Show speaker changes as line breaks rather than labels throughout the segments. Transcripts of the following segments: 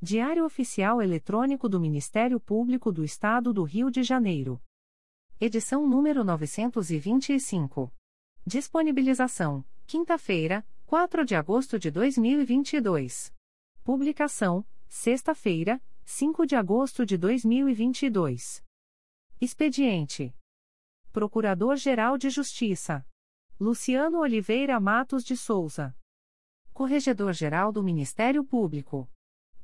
Diário Oficial Eletrônico do Ministério Público do Estado do Rio de Janeiro. Edição número 925. Disponibilização: quinta-feira, 4 de agosto de 2022. Publicação: sexta-feira, 5 de agosto de 2022. Expediente: Procurador-Geral de Justiça Luciano Oliveira Matos de Souza. Corregedor-Geral do Ministério Público.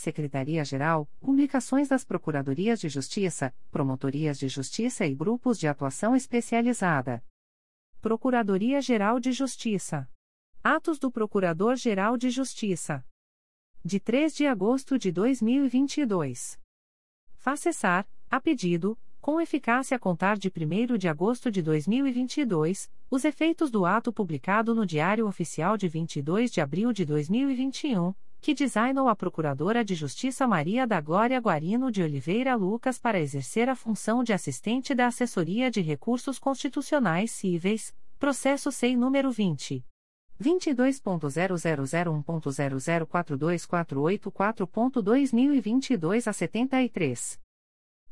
Secretaria-Geral, Publicações das Procuradorias de Justiça, Promotorias de Justiça e Grupos de Atuação Especializada. Procuradoria-Geral de Justiça. Atos do Procurador-Geral de Justiça. De 3 de agosto de 2022. Faz cessar, a pedido, com eficácia a contar de 1 de agosto de 2022, os efeitos do ato publicado no Diário Oficial de 22 de abril de 2021 que designou a Procuradora de Justiça Maria da Glória Guarino de Oliveira Lucas para exercer a função de assistente da Assessoria de Recursos Constitucionais Cíveis, processo SEI número 20. 22.0001.0042484.2022 a 73.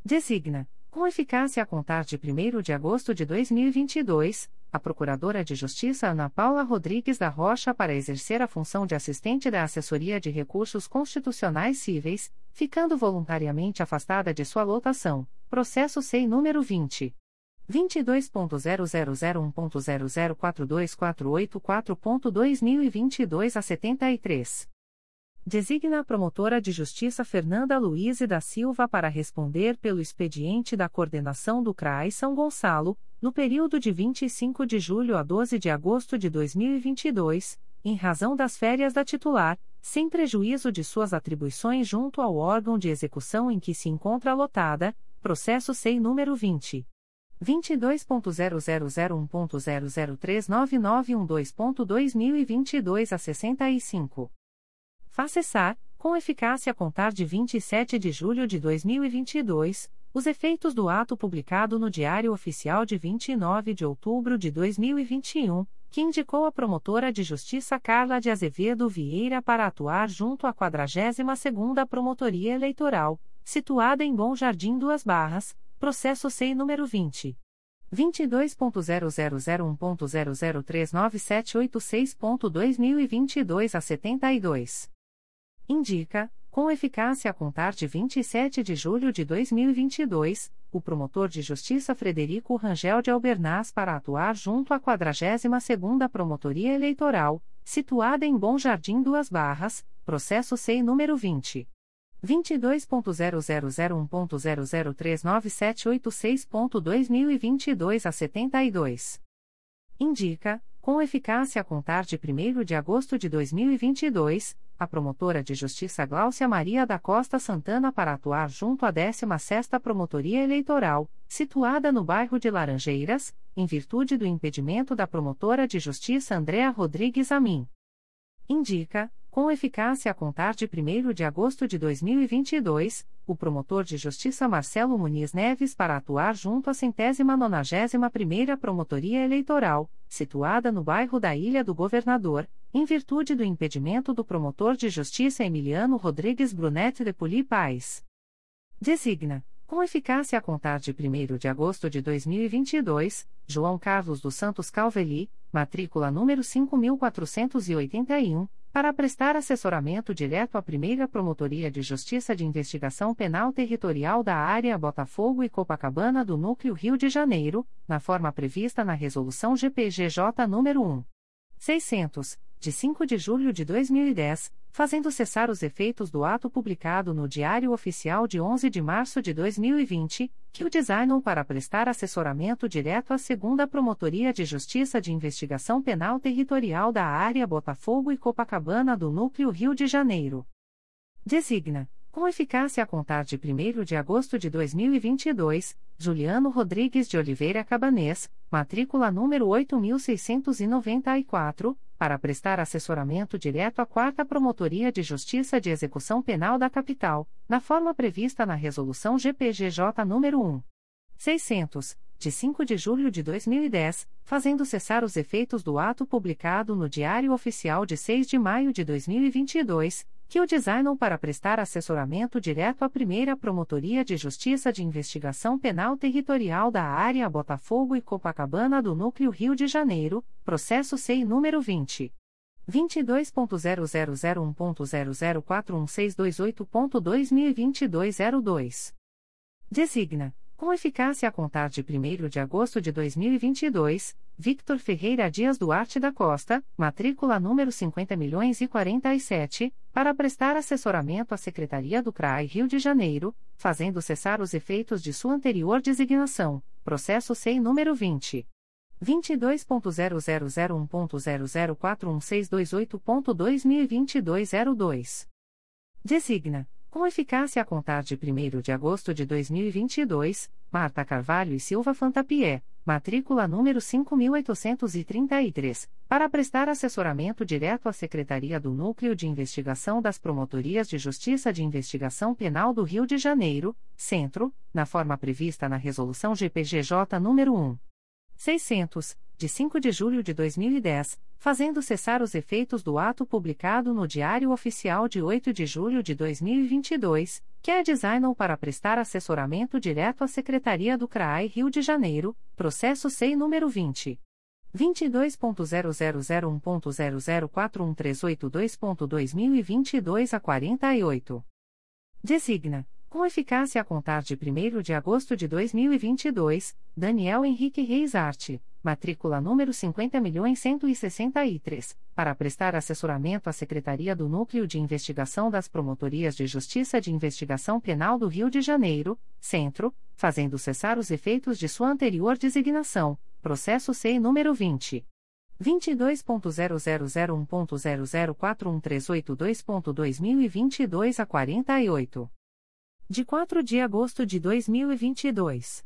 Designa com eficácia a contar de 1 de agosto de 2022, a Procuradora de Justiça Ana Paula Rodrigues da Rocha para exercer a função de assistente da Assessoria de Recursos Constitucionais Cíveis, ficando voluntariamente afastada de sua lotação. Processo SEI número 20. 22.0001.0042484.2022 a 73. Designa a promotora de justiça Fernanda Luiz da Silva para responder pelo expediente da coordenação do CRAI São Gonçalo, no período de 25 de julho a 12 de agosto de 2022, em razão das férias da titular, sem prejuízo de suas atribuições junto ao órgão de execução em que se encontra lotada, processo SEI número 20. 22.0001.0039912.2022 a 65 faz cessar, com eficácia a contar de 27 de julho de 2022, os efeitos do ato publicado no Diário Oficial de 29 de outubro de 2021, que indicou a promotora de justiça Carla de Azevedo Vieira para atuar junto à 42ª Promotoria Eleitoral, situada em Bom Jardim Duas Barras, processo SEI número 20 22.0001.0039786.2022 a 72 indica, com eficácia a contar de 27 de julho de 2022, o promotor de justiça Frederico Rangel de Albernaz para atuar junto à 42ª Promotoria Eleitoral, situada em Bom Jardim Duas Barras, processo SEI número 20 22.0001.0039786.2022 a 72. Indica, com eficácia a contar de 1 de agosto de 2022, a promotora de justiça Gláucia Maria da Costa Santana para atuar junto à 16ª Promotoria Eleitoral, situada no bairro de Laranjeiras, em virtude do impedimento da promotora de justiça Andréa Rodrigues Amin. Indica, com eficácia a contar de 1 de agosto de 2022, o promotor de justiça Marcelo Muniz Neves para atuar junto à centésima nonagésima primeira Promotoria Eleitoral, situada no bairro da Ilha do Governador, em virtude do impedimento do promotor de justiça Emiliano Rodrigues Brunetti de Poli Paz. Designa, com eficácia a contar de 1 de agosto de 2022, João Carlos dos Santos Calveli, matrícula número 5481, para prestar assessoramento direto à primeira Promotoria de Justiça de Investigação Penal Territorial da Área Botafogo e Copacabana do Núcleo Rio de Janeiro, na forma prevista na Resolução GPGJ nº 1. 600, de 5 de julho de 2010, fazendo cessar os efeitos do ato publicado no Diário Oficial de 11 de março de 2020, que o designam para prestar assessoramento direto à segunda Promotoria de Justiça de Investigação Penal Territorial da Área Botafogo e Copacabana do Núcleo Rio de Janeiro. Designa, com eficácia a contar de 1 de agosto de 2022, Juliano Rodrigues de Oliveira Cabanês, matrícula número 8694, para prestar assessoramento direto à 4 Promotoria de Justiça de Execução Penal da Capital, na forma prevista na Resolução GPGJ nº 1. 600, de 5 de julho de 2010, fazendo cessar os efeitos do ato publicado no Diário Oficial de 6 de maio de 2022, que o designam para prestar assessoramento direto à primeira Promotoria de Justiça de Investigação Penal Territorial da Área Botafogo e Copacabana do Núcleo Rio de Janeiro, processo SEI número 20. 22.0001.0041628.2022 02. Designa com eficácia a contar de 1 de agosto de 2022, Victor Ferreira Dias Duarte da Costa, matrícula número 50.047, para prestar assessoramento à Secretaria do CRAI Rio de Janeiro, fazendo cessar os efeitos de sua anterior designação, processo SEI número 20. 22.0001.0041628.2022 02. Designa com eficácia a contar de 1 de agosto de 2022, Marta Carvalho e Silva Fantapié, matrícula número 5833, para prestar assessoramento direto à Secretaria do Núcleo de Investigação das Promotorias de Justiça de Investigação Penal do Rio de Janeiro, Centro, na forma prevista na Resolução GPGJ nº 1. 600, de 5 de julho de 2010, fazendo cessar os efeitos do ato publicado no Diário Oficial de 8 de julho de 2022, que é designam para prestar assessoramento direto à Secretaria do CRAI Rio de Janeiro, processo SEI número 20. 22.0001.0041382.2022 a 48. Designa com eficácia a contar de 1 de agosto de 2022, Daniel Henrique Reis Arte, matrícula número 50.163, para prestar assessoramento à Secretaria do Núcleo de Investigação das Promotorias de Justiça de Investigação Penal do Rio de Janeiro, Centro, fazendo cessar os efeitos de sua anterior designação, processo SEI número 20. 22.0001.0041382.2022 a 48 de 4 de agosto de 2022.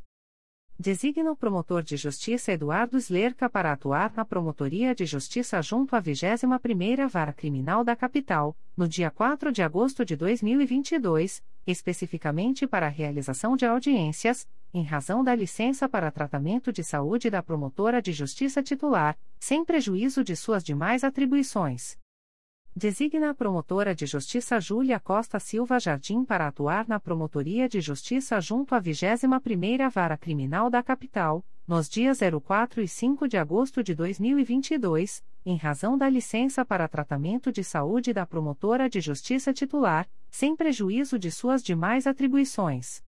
Designa o promotor de justiça Eduardo Slerca para atuar na Promotoria de Justiça junto à 21ª Vara Criminal da Capital, no dia 4 de agosto de 2022, especificamente para a realização de audiências, em razão da licença para tratamento de saúde da promotora de justiça titular, sem prejuízo de suas demais atribuições. Designa a promotora de justiça Júlia Costa Silva Jardim para atuar na Promotoria de Justiça junto à 21ª Vara Criminal da Capital, nos dias 04 e 5 de agosto de 2022, em razão da licença para tratamento de saúde da promotora de justiça titular, sem prejuízo de suas demais atribuições.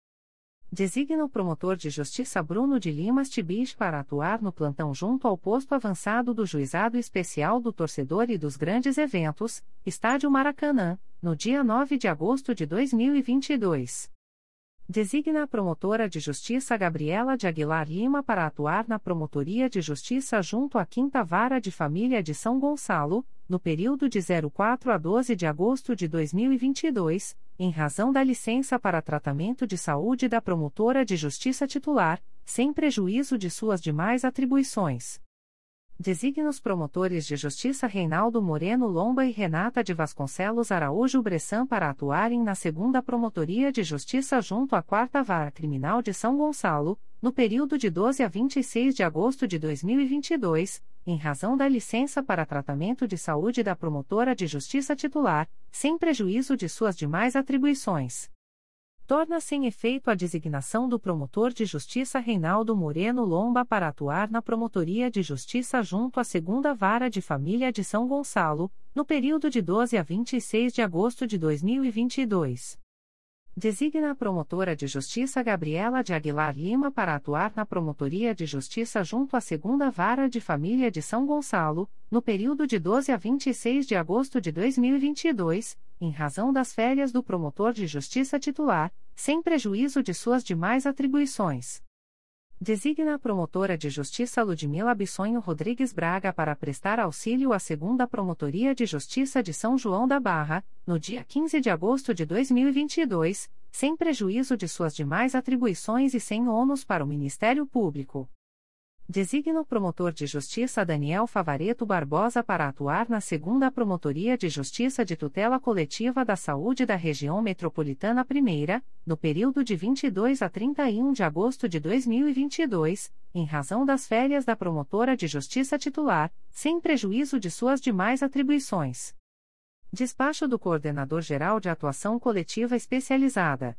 Designa o promotor de justiça Bruno de Limas Tibich para atuar no plantão junto ao posto avançado do Juizado Especial do Torcedor e dos Grandes Eventos, Estádio Maracanã, no dia 9 de agosto de 2022. Designa a promotora de justiça Gabriela de Aguilar Lima para atuar na Promotoria de Justiça junto à Quinta Vara de Família de São Gonçalo, no período de 04 a 12 de agosto de 2022, em razão da licença para tratamento de saúde da promotora de justiça titular, sem prejuízo de suas demais atribuições. Designa os promotores de justiça Reinaldo Moreno Lomba e Renata de Vasconcelos Araújo Bressan para atuarem na segunda Promotoria de Justiça junto à quarta Vara Criminal de São Gonçalo, no período de 12 a 26 de agosto de 2022, em razão da licença para tratamento de saúde da promotora de justiça titular, sem prejuízo de suas demais atribuições torna sem efeito a designação do promotor de justiça Reinaldo Moreno Lomba para atuar na Promotoria de Justiça junto à Segunda Vara de Família de São Gonçalo, no período de 12 a 26 de agosto de 2022. Designa a promotora de justiça Gabriela de Aguilar Lima para atuar na Promotoria de Justiça junto à Segunda Vara de Família de São Gonçalo, no período de 12 a 26 de agosto de 2022, em razão das férias do promotor de justiça titular, sem prejuízo de suas demais atribuições. Designa a promotora de justiça Ludmila Bissonho Rodrigues Braga para prestar auxílio à segunda Promotoria de Justiça de São João da Barra, no dia 15 de agosto de 2022, sem prejuízo de suas demais atribuições e sem ônus para o Ministério Público. Designa o promotor de justiça Daniel Favareto Barbosa para atuar na segunda Promotoria de Justiça de Tutela Coletiva da Saúde da Região Metropolitana I, no período de 22 a 31 de agosto de 2022, em razão das férias da promotora de justiça titular, sem prejuízo de suas demais atribuições. Despacho do Coordenador-Geral de Atuação Coletiva Especializada.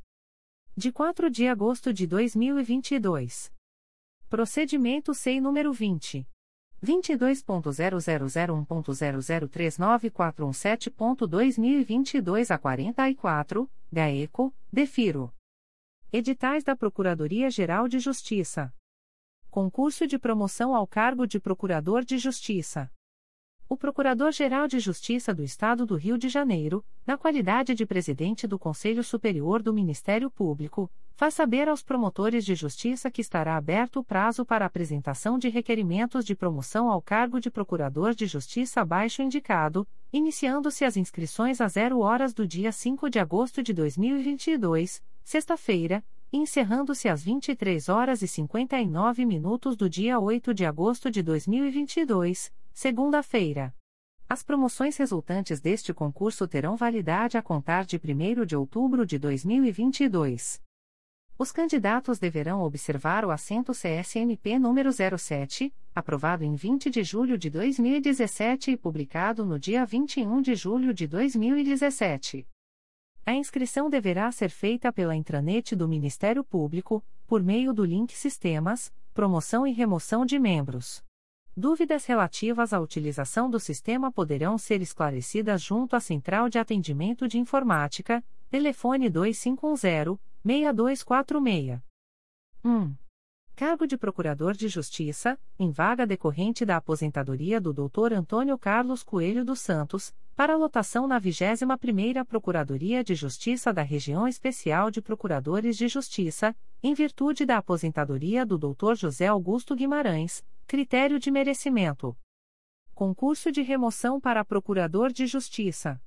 De 4 de agosto de 2022. Procedimento SEI número 20. 22.0001.0039417.2022 a 44, GAECO, DEFIRO. Editais da Procuradoria-Geral de Justiça. Concurso de promoção ao cargo de Procurador de Justiça. O Procurador-Geral de Justiça do Estado do Rio de Janeiro, na qualidade de presidente do Conselho Superior do Ministério Público, faz saber aos promotores de justiça que estará aberto o prazo para apresentação de requerimentos de promoção ao cargo de Procurador de Justiça abaixo indicado, iniciando-se as inscrições a zero horas do dia 5 de agosto de 2022, sexta-feira, encerrando-se às 23 horas e 59 minutos do dia 8 de agosto de 2022 segunda-feira. As promoções resultantes deste concurso terão validade a contar de 1 de outubro de 2022. Os candidatos deverão observar o assento CSMP número 07, aprovado em 20 de julho de 2017 e publicado no dia 21 de julho de 2017. A inscrição deverá ser feita pela intranet do Ministério Público, por meio do link Sistemas, Promoção e Remoção de Membros. Dúvidas relativas à utilização do sistema poderão ser esclarecidas junto à Central de Atendimento de Informática, telefone 2510-6246. 1. Cargo de Procurador de Justiça, em vaga decorrente da aposentadoria do Dr. Antônio Carlos Coelho dos Santos, para lotação na 21ª Procuradoria de Justiça da Região Especial de Procuradores de Justiça, em virtude da aposentadoria do Dr. José Augusto Guimarães, Critério de merecimento. Concurso de remoção para Procurador de Justiça.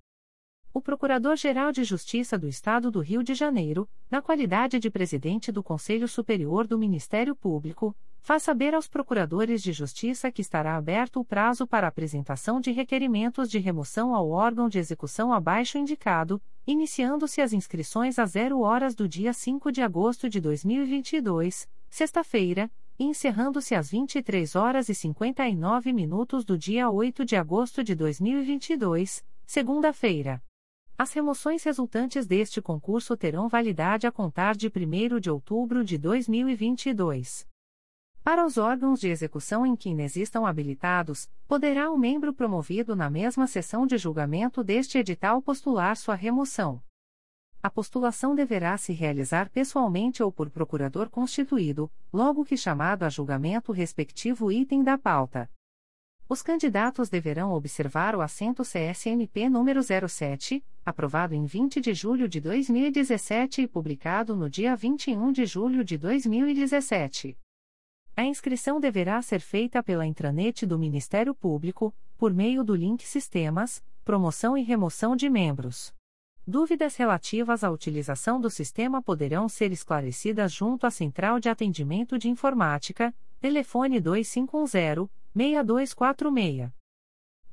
O Procurador-Geral de Justiça do Estado do Rio de Janeiro, na qualidade de presidente do Conselho Superior do Ministério Público, faz saber aos procuradores de justiça que estará aberto o prazo para apresentação de requerimentos de remoção ao órgão de execução abaixo indicado, iniciando-se as inscrições a zero horas do dia 5 de agosto de 2022, sexta-feira, encerrando-se às 23 horas e 59 minutos do dia 8 de agosto de 2022, segunda-feira. As remoções resultantes deste concurso terão validade a contar de 1 de outubro de 2022. Para os órgãos de execução em que inexistam habilitados, poderá o membro promovido na mesma sessão de julgamento deste edital postular sua remoção. A postulação deverá se realizar pessoalmente ou por procurador constituído, logo que chamado a julgamento o respectivo item da pauta. Os candidatos deverão observar o assento CSNP número 07, aprovado em 20 de julho de 2017 e publicado no dia 21 de julho de 2017. A inscrição deverá ser feita pela intranet do Ministério Público, por meio do link Sistemas, Promoção e Remoção de Membros. Dúvidas relativas à utilização do sistema poderão ser esclarecidas junto à Central de Atendimento de Informática, telefone 2510 6246.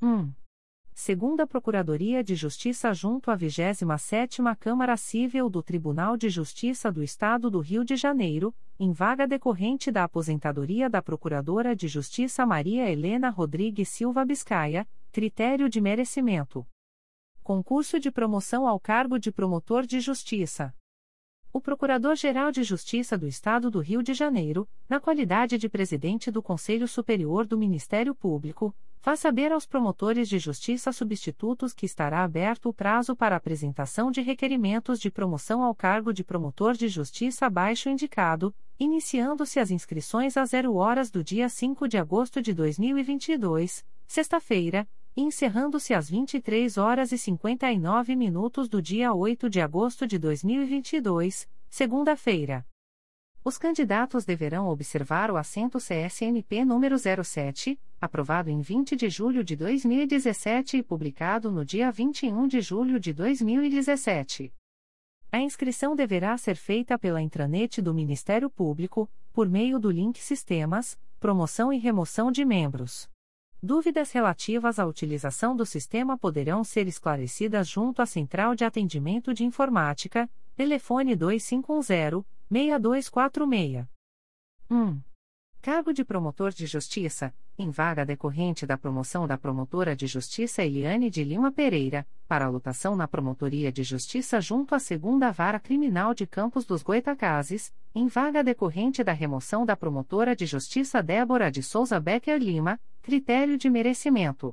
1. Segunda Procuradoria de Justiça junto à 27ª Câmara Civil do Tribunal de Justiça do Estado do Rio de Janeiro, em vaga decorrente da aposentadoria da Procuradora de Justiça Maria Helena Rodrigues Silva Biscaia, critério de merecimento. Concurso de promoção ao cargo de promotor de justiça. O Procurador-Geral de Justiça do Estado do Rio de Janeiro, na qualidade de presidente do Conselho Superior do Ministério Público, faz saber aos promotores de justiça substitutos que estará aberto o prazo para apresentação de requerimentos de promoção ao cargo de promotor de justiça abaixo indicado, iniciando-se as inscrições às 0 horas do dia 5 de agosto de 2022, sexta-feira, encerrando-se às 23 horas e 59 minutos do dia 8 de agosto de 2022, segunda-feira. Os candidatos deverão observar o assento CSNP número 07, aprovado em 20 de julho de 2017 e publicado no dia 21 de julho de 2017. A inscrição deverá ser feita pela intranet do Ministério Público, por meio do link Sistemas, Promoção e Remoção de Membros. Dúvidas relativas à utilização do sistema poderão ser esclarecidas junto à Central de Atendimento de Informática, telefone 2510-6246. 1. Cargo de Promotor de Justiça, em vaga decorrente da promoção da promotora de justiça Eliane de Lima Pereira, para lotação na Promotoria de Justiça junto à Segunda Vara Criminal de Campos dos Goitacazes, em vaga decorrente da remoção da promotora de justiça Débora de Souza Becker Lima, critério de merecimento.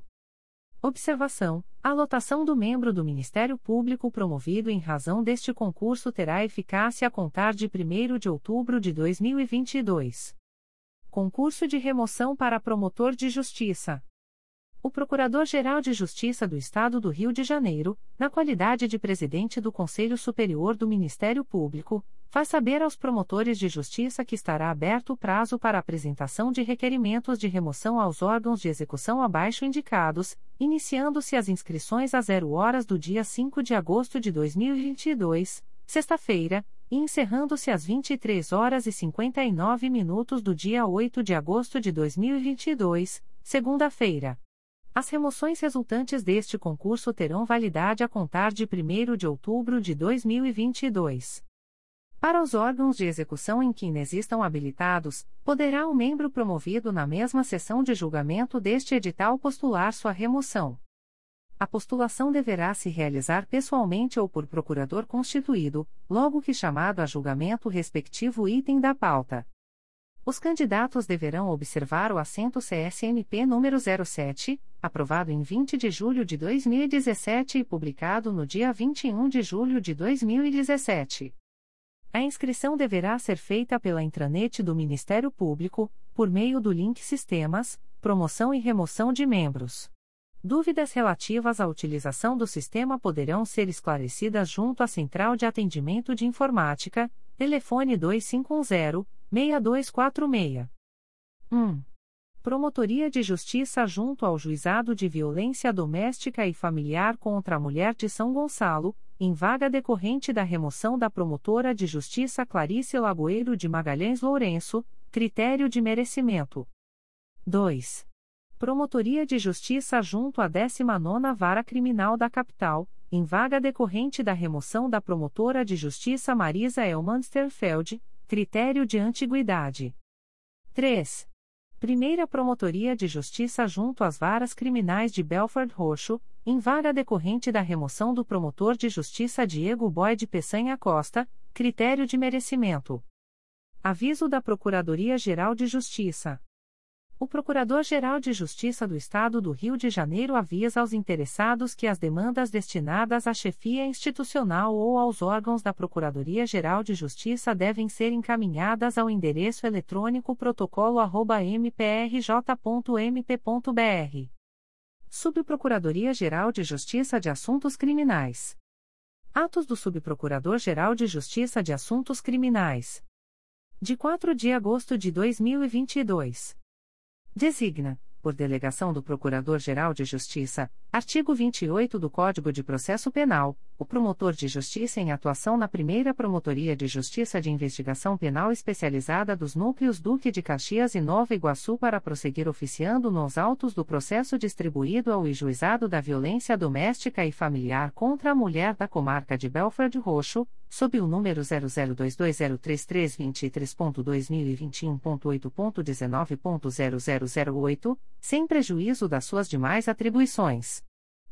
Observação: a lotação do membro do Ministério Público promovido em razão deste concurso terá eficácia a contar de 1 de outubro de 2022. Concurso de remoção para promotor de justiça. O Procurador-Geral de Justiça do Estado do Rio de Janeiro, na qualidade de presidente do Conselho Superior do Ministério Público, faz saber aos promotores de justiça que estará aberto o prazo para apresentação de requerimentos de remoção aos órgãos de execução abaixo indicados, iniciando-se as inscrições às 0 horas do dia 5 de agosto de 2022, sexta-feira, e encerrando-se às 23 horas e 59 minutos do dia 8 de agosto de 2022, segunda-feira. As remoções resultantes deste concurso terão validade a contar de 1 de outubro de 2022. Para os órgãos de execução em que inexistam habilitados, poderá o membro promovido na mesma sessão de julgamento deste edital postular sua remoção. A postulação deverá se realizar pessoalmente ou por procurador constituído, logo que chamado a julgamento respectivo item da pauta. Os candidatos deverão observar o assento CSNP número 07, aprovado em 20 de julho de 2017 e publicado no dia 21 de julho de 2017. A inscrição deverá ser feita pela intranet do Ministério Público, por meio do link Sistemas, Promoção e Remoção de Membros. Dúvidas relativas à utilização do sistema poderão ser esclarecidas junto à Central de Atendimento de Informática, telefone 2510-6246. 1. Promotoria de Justiça junto ao Juizado de Violência Doméstica e Familiar contra a Mulher de São Gonçalo, em vaga decorrente da remoção da promotora de Justiça Clarice Lagoeiro de Magalhães Lourenço, critério de merecimento. 2. Promotoria de Justiça junto à 19ª Vara Criminal da Capital, em vaga decorrente da remoção da promotora de Justiça Marisa Elmansterfeld, critério de antiguidade. 3. Primeira Promotoria de Justiça junto às Varas Criminais de Belford Roxo, em vaga decorrente da remoção do promotor de Justiça Diego Boyd Peçanha Costa, critério de merecimento. Aviso da Procuradoria-Geral de Justiça. O Procurador-Geral de Justiça do Estado do Rio de Janeiro avisa aos interessados que as demandas destinadas à chefia institucional ou aos órgãos da Procuradoria-Geral de Justiça devem ser encaminhadas ao endereço eletrônico protocolo@mprj.mp.br. Subprocuradoria-Geral de Justiça de Assuntos Criminais. Atos do Subprocurador-Geral de Justiça de Assuntos Criminais. De 4 de agosto de 2022. Designa, por delegação do Procurador-Geral de Justiça, artigo 28 do Código de Processo Penal, o promotor de justiça em atuação na primeira Promotoria de Justiça de Investigação Penal Especializada dos Núcleos Duque de Caxias e Nova Iguaçu para prosseguir oficiando nos autos do processo distribuído ao Juizado da Violência Doméstica e Familiar contra a Mulher da Comarca de Belford Roxo, sob o número 002203323.2021.8.19.0008, sem prejuízo das suas demais atribuições.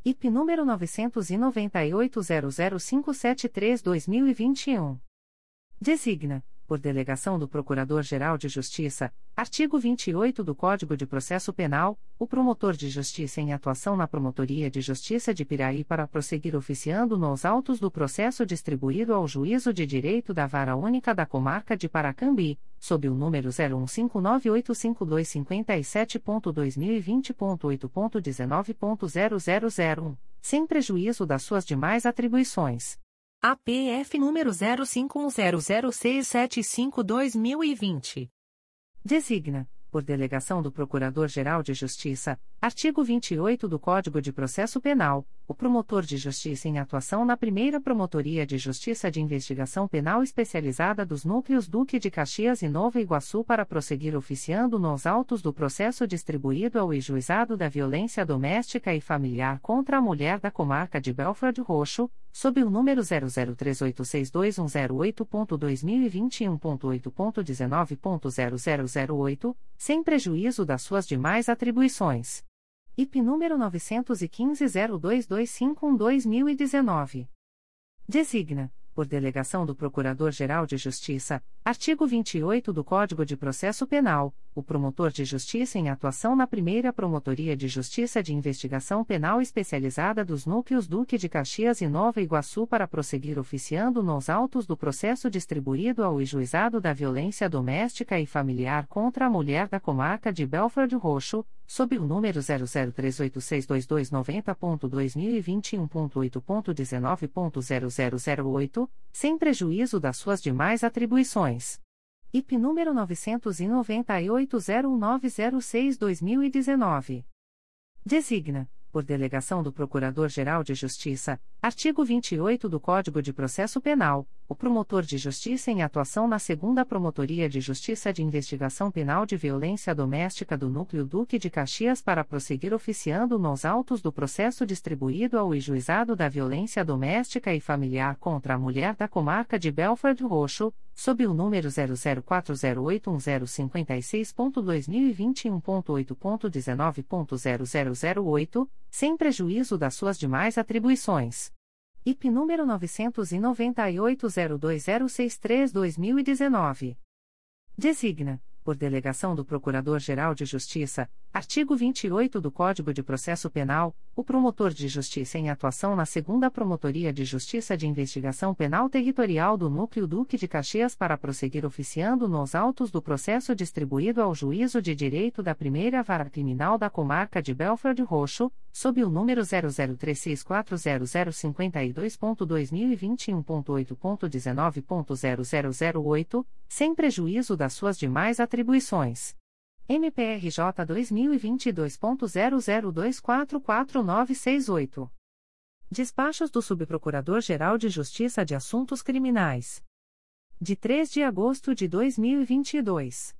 IP número 998-00573-2021. Designa, por delegação do Procurador-Geral de Justiça, artigo 28 do Código de Processo Penal, o promotor de justiça em atuação na Promotoria de Justiça de Piraí para prosseguir oficiando nos autos do processo distribuído ao Juízo de Direito da Vara Única da Comarca de Paracambi, sob o número 015985257.2020.8.19.0001, sem prejuízo das suas demais atribuições. APF número 05100675-2020. Designa, por delegação do Procurador-Geral de Justiça, artigo 28 do Código de Processo Penal, o promotor de justiça em atuação na primeira Promotoria de Justiça de Investigação Penal Especializada dos Núcleos Duque de Caxias e Nova Iguaçu para prosseguir oficiando nos autos do processo distribuído ao Juizado da Violência Doméstica e Familiar contra a Mulher da Comarca de Belford Roxo, sob o número 003862108.2021.8.19.0008, sem prejuízo das suas demais atribuições. IP número 915-0225-2019. Designa, por delegação do Procurador-Geral de Justiça, artigo 28 do Código de Processo Penal, o promotor de justiça em atuação na primeira Promotoria de Justiça de Investigação Penal Especializada dos Núcleos Duque de Caxias e Nova Iguaçu para prosseguir oficiando nos autos do processo distribuído ao Juizado da Violência Doméstica e Familiar contra a Mulher da Comarca de Belford Roxo, sob o número 003862290.2021.8.19.0008, sem prejuízo das suas demais atribuições. IP número 998-01906-2019. Designa, por delegação do Procurador-Geral de Justiça, artigo 28 do Código de Processo Penal, o promotor de justiça em atuação na segunda Promotoria de Justiça de Investigação Penal de Violência Doméstica do Núcleo Duque de Caxias para prosseguir oficiando nos autos do processo distribuído ao Juizado da Violência Doméstica e Familiar contra a Mulher da Comarca de Belford Roxo, sob o número 004081056.2021.8.19.0008, sem prejuízo das suas demais atribuições. IP número 998-02063-2019. Designa, por delegação do Procurador-Geral de Justiça, artigo 28 do Código de Processo Penal, o promotor de justiça em atuação na segunda Promotoria de Justiça de Investigação Penal Territorial do Núcleo Duque de Caxias para prosseguir oficiando nos autos do processo distribuído ao Juízo de Direito da Primeira Vara Criminal da Comarca de Belford Roxo, sob o número 003640052.2021.8.19.0008, sem prejuízo das suas demais atribuições. MPRJ 2022.00244968. Despachos do Subprocurador-Geral de Justiça de Assuntos Criminais. De 3 de agosto de 2022.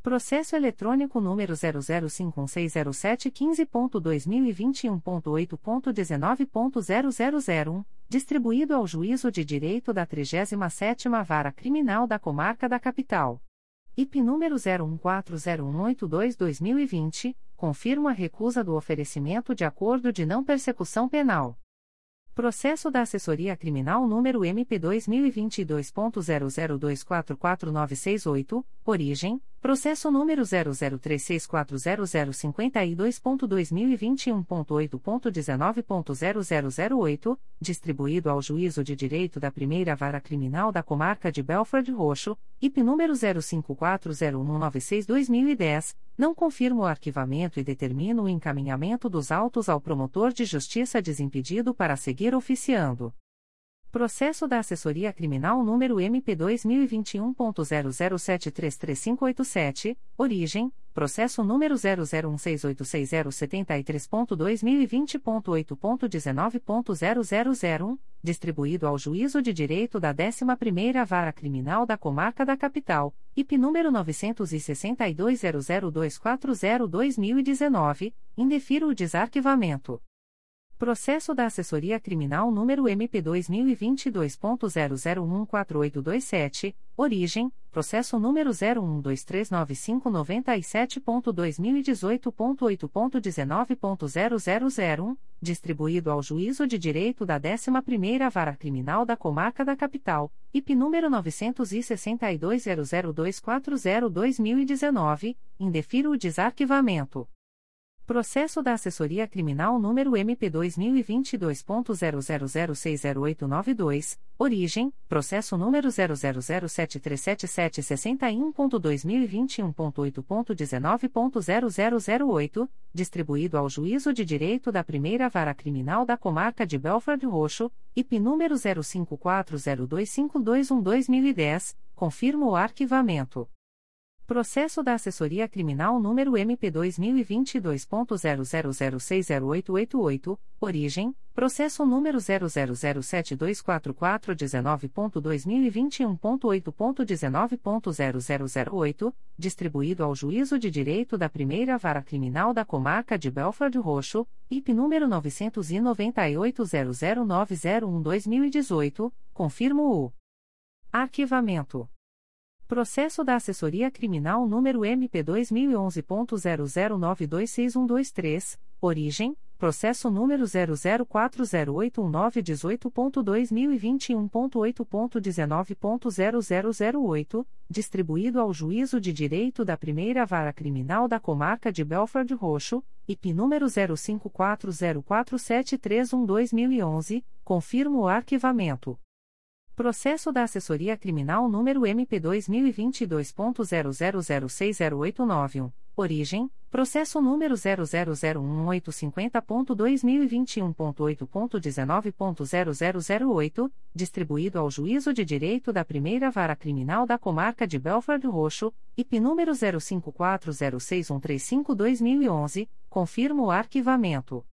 Processo eletrônico número 005160715.2021.8.19.0001, distribuído ao Juízo de Direito da 37ª Vara Criminal da Comarca da Capital. IP número 01401822-2020, confirma a recusa do oferecimento de acordo de não persecução penal. Processo da Assessoria Criminal número MP 2022.00244968, origem, Processo número 003640052.2021.8.19.0008, distribuído ao Juízo de Direito da Primeira Vara Criminal da Comarca de Belford Roxo, IP número 05401962-2010, não confirma o arquivamento e determina o encaminhamento dos autos ao promotor de justiça desimpedido para seguir oficiando. Processo da Assessoria Criminal número MP2.00733587, origem, processo número 001686073.2020.8.19.0001, distribuído ao Juízo de Direito da 11ª Vara Criminal da Comarca da Capital, IP número 962.002402019, indefiro o desarquivamento. Processo da Assessoria Criminal número MP2022.00148227, origem, processo número 01239597.2018.8.19.0001, distribuído ao Juízo de Direito da 11ª Vara Criminal da Comarca da Capital, IP número 962.002402019, indefiro o desarquivamento. Processo da Assessoria Criminal número MP2022.00060892, origem, processo número 000737761.2021.8.19.0008, distribuído ao Juízo de Direito da Primeira Vara Criminal da Comarca de Belford Roxo, IP número 05402521-2010, confirma o arquivamento. Processo da Assessoria Criminal número MP2022.00060888, origem, processo número 000724419.2021.8.19.0008, distribuído ao Juízo de Direito da Primeira Vara Criminal da Comarca de Belford Roxo, IP número 998-00901-2018, confirmo o arquivamento. Processo da Assessoria Criminal número MP2011.00926123, origem, processo número 004081918.2021.8.19.0008, distribuído ao Juízo de Direito da Primeira Vara Criminal da Comarca de Belford Roxo, IP número 05404731-2011, confirmo o arquivamento. Processo da Assessoria Criminal número MP2022.00060891. Origem: Processo número 0001850.2021.8.19.0008, distribuído ao Juízo de Direito da Primeira Vara Criminal da Comarca de Belford Roxo, IP número 05406135-2011, confirma o arquivamento.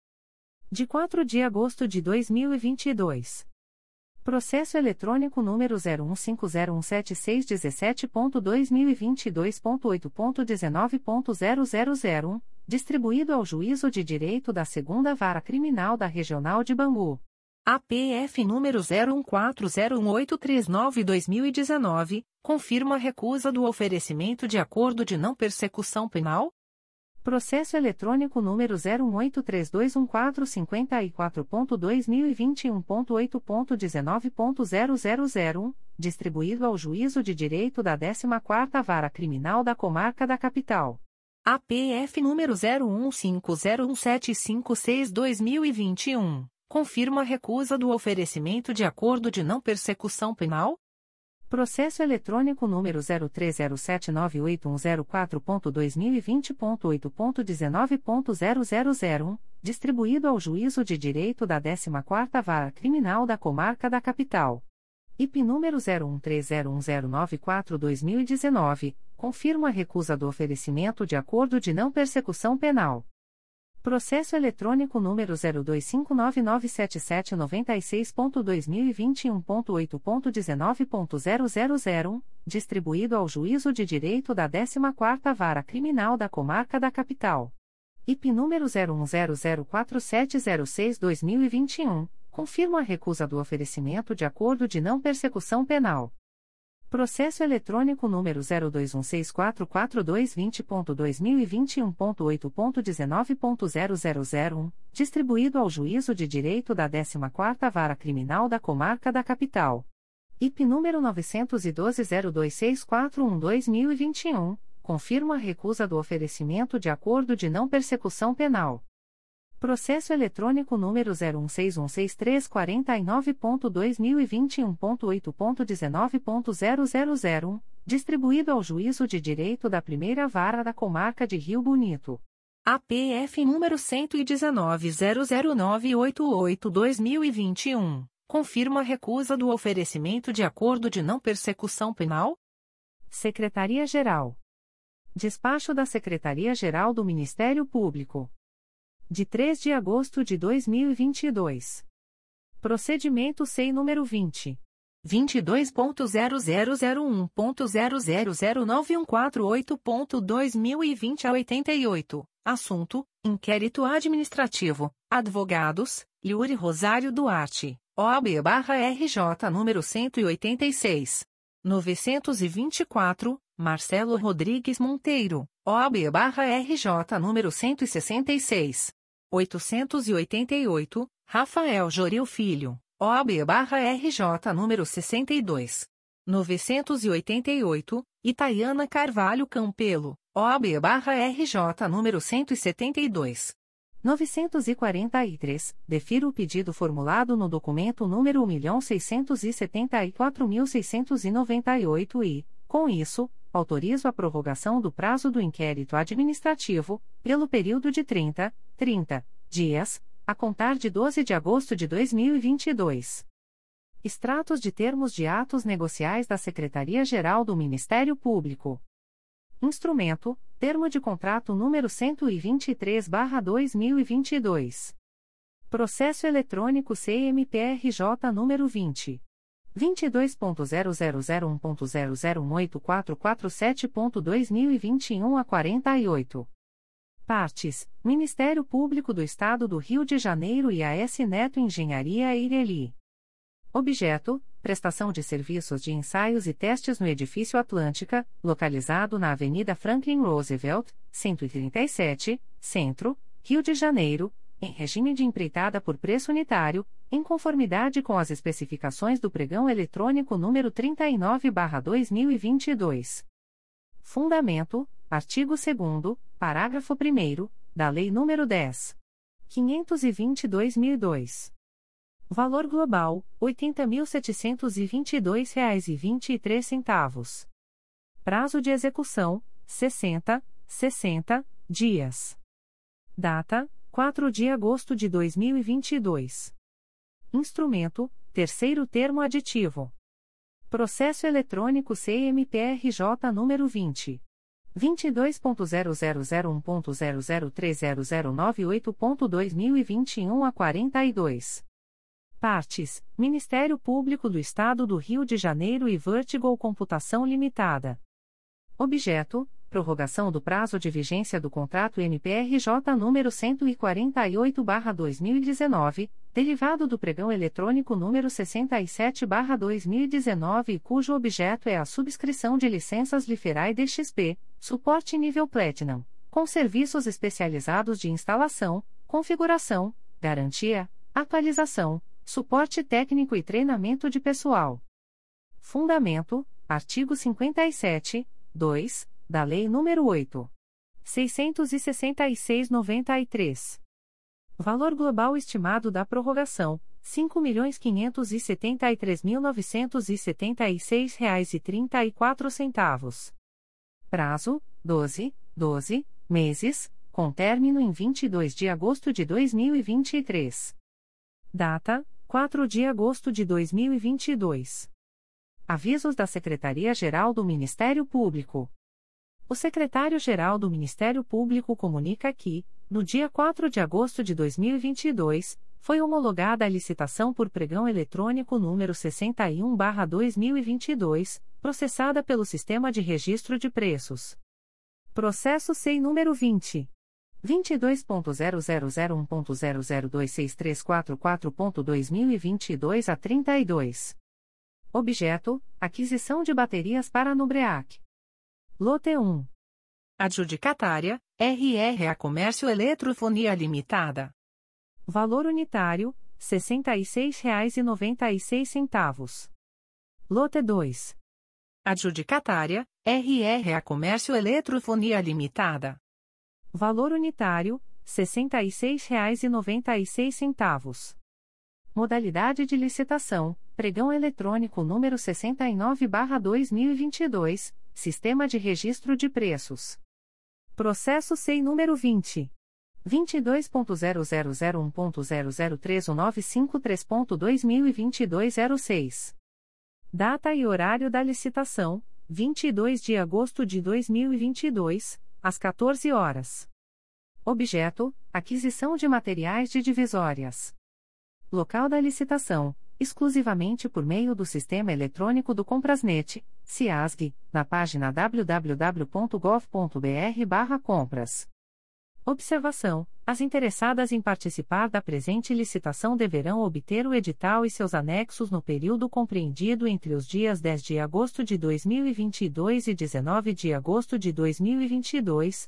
De 4 de agosto de 2022. Processo eletrônico número 015017617.2022.8.19.0001, distribuído ao Juízo de Direito da Segunda Vara Criminal da Regional de Bangu. APF número 01401839-2019, confirma a recusa do oferecimento de acordo de não persecução penal, Processo eletrônico número 018321454.2021.8.19.0001, distribuído ao Juízo de Direito da 14ª Vara Criminal da Comarca da Capital. APF número 01501756-2021, confirma a recusa do oferecimento de acordo de não persecução penal, Processo eletrônico número 0307981004.2020.8.19.0001, distribuído ao Juízo de Direito da 14ª Vara Criminal da Comarca da Capital. IP número 01301094-2019, confirma a recusa do oferecimento de acordo de não persecução penal Processo eletrônico número 025997796.2021.8.19.0001, distribuído ao Juízo de Direito da 14ª Vara Criminal da Comarca da Capital. IP número 01004706-2021, confirma a recusa do oferecimento de acordo de não persecução penal Processo eletrônico número 021644220.2021.8.19.0001, distribuído ao Juízo de Direito da 14ª Vara Criminal da Comarca da Capital. IP número 912 02641 2021 confirma a recusa do oferecimento de acordo de não persecução penal. Processo eletrônico número 016163499.2021.8.19.0001, distribuído ao Juízo de Direito da Primeira Vara da Comarca de Rio Bonito.
APF número 11900988-2021, confirma a recusa do oferecimento de acordo de não persecução penal?
Secretaria-Geral. Despacho da Secretaria-Geral do Ministério Público. De 3 de agosto de 2022. Procedimento SEI número 20.
22.0001.0009148.2020 a 88, assunto: Inquérito Administrativo, Advogados, Yuri Rosário Duarte, OAB-RJ número 186. 924, Marcelo Rodrigues Monteiro, OAB-RJ número 166. 888, Rafael Joril Filho, OAB-RJ número 62. 988, Itaiana Carvalho Campelo, OAB-RJ número 172.
943, defiro o pedido formulado no documento número 1.674.698 e, com isso, autorizo a prorrogação do prazo do inquérito administrativo, pelo período de 30, 30 dias, a contar de 12 de agosto de 2022. Extratos de termos de atos negociais da Secretaria-Geral do Ministério Público. Instrumento: Termo de contrato número 123/2022. Processo eletrônico CMPRJ número 20 22.0001.0018447.2021 a 48. Partes: Ministério Público do Estado do Rio de Janeiro e a S Neto Engenharia Eireli. Objeto: prestação de serviços de ensaios e testes no Edifício Atlântica, localizado na Avenida Franklin Roosevelt, 137, Centro, Rio de Janeiro, em regime de empreitada por preço unitário, em conformidade com as especificações do pregão eletrônico número 39/2022. Fundamento: artigo 2 parágrafo 1 da Lei nº 10. 522/2002. Valor global: R$ 80.722,23. Prazo de execução: 60, 60 dias. Data: 4 de agosto de 2022. Instrumento: Terceiro termo aditivo. Processo eletrônico CMPRJ número 20 22.0001.0030098.2021 a 42. Partes: Ministério Público do Estado do Rio de Janeiro e Vertigo Computação Limitada. Objeto: Prorrogação do prazo de vigência do contrato MPRJ número 148/2019, derivado do pregão eletrônico número 67/2019 cujo objeto é a subscrição de licenças Liferai DXP, suporte nível Platinum, com serviços especializados de instalação, configuração, garantia, atualização Suporte técnico e treinamento de pessoal. Fundamento: artigo 57, 2, da Lei nº 8. 666-93. Valor global estimado da prorrogação: R$ 5.573.976,34. Prazo: 12, 12 meses, com término em 22 de agosto de 2023. Data: 4 de agosto de 2022. Avisos da Secretaria-Geral do Ministério Público. O secretário-geral do Ministério Público comunica que, no dia 4 de agosto de 2022, foi homologada a licitação por pregão eletrônico número 61/2022, processada pelo Sistema de Registro de Preços. Processo SEI número 20 22.0001.0026344.2022 a 32. Objeto: aquisição de baterias para Nubreac. Lote 1.
Adjudicatária: RRA Comércio Eletrofonia Limitada.
Valor unitário: R$ 66,96. Lote 2.
Adjudicatária: RRA Comércio Eletrofonia Limitada.
Valor unitário, R$ 66,96. Modalidade de licitação, pregão eletrônico número 69/2022, Sistema de Registro de Preços. Processo SEI número 20 22.0001.0031953.2022 06. Data e horário da licitação: 22 de agosto de 2022, às 14 horas. Objeto: aquisição de materiais de divisórias. Local da licitação: exclusivamente por meio do sistema eletrônico do Comprasnet, CIASG, na página www.gov.br/compras. Observação: As interessadas em participar da presente licitação deverão obter o edital e seus anexos no período compreendido entre os dias 10 de agosto de 2022 e 19 de agosto de 2022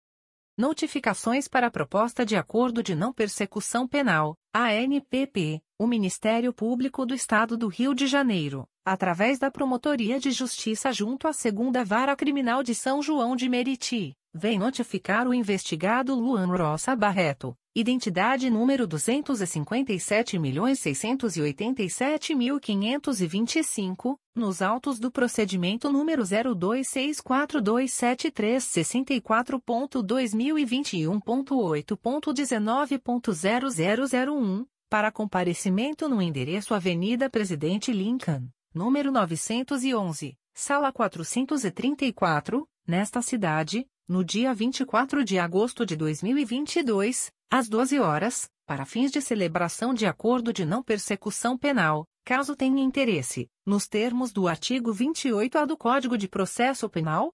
Notificações para a Proposta de Acordo de Não Persecução Penal, ANPP, o Ministério Público do Estado do Rio de Janeiro, através da Promotoria de Justiça junto à Segunda Vara Criminal de São João de Meriti, vem notificar o investigado Luan Roça Barreto, identidade número 257.687.525, nos autos do procedimento número 0264276364.2021.8.19.0001, para comparecimento no endereço Avenida Presidente Lincoln, número 911, sala 434, nesta cidade, no dia 24 de agosto de 2022, às 12 horas, para fins de celebração de acordo de não persecução penal, caso tenha interesse, nos termos do artigo 28-A do Código de Processo Penal.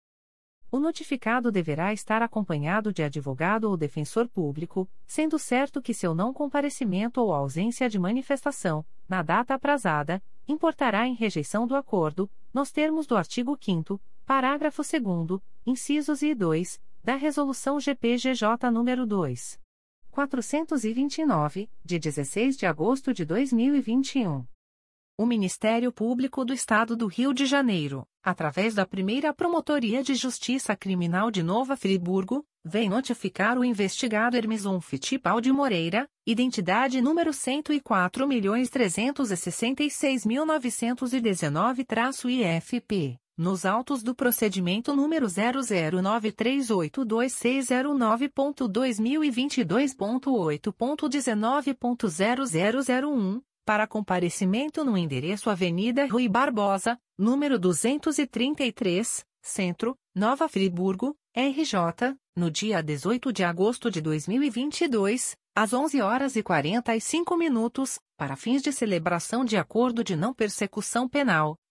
O notificado deverá estar acompanhado de advogado ou defensor público, sendo certo que seu não comparecimento ou ausência de manifestação, na data aprazada, importará em rejeição do acordo, nos termos do artigo 5 parágrafo 2 incisos e 2, da Resolução GPGJ nº 2. 429, de 16 de agosto de 2021.
O Ministério Público do Estado do Rio de Janeiro, através da primeira Promotoria de Justiça Criminal de Nova Friburgo, vem notificar o investigado Hermison Fittipaldi Moreira, identidade número 104.366.919-IFP nos autos do procedimento número 009382609.2022.8.19.0001, para comparecimento no endereço Avenida Rui Barbosa, número 233, Centro, Nova Friburgo, RJ, no dia 18 de agosto de 2022, às 11 horas e 45 minutos, para fins de celebração de acordo de não persecução penal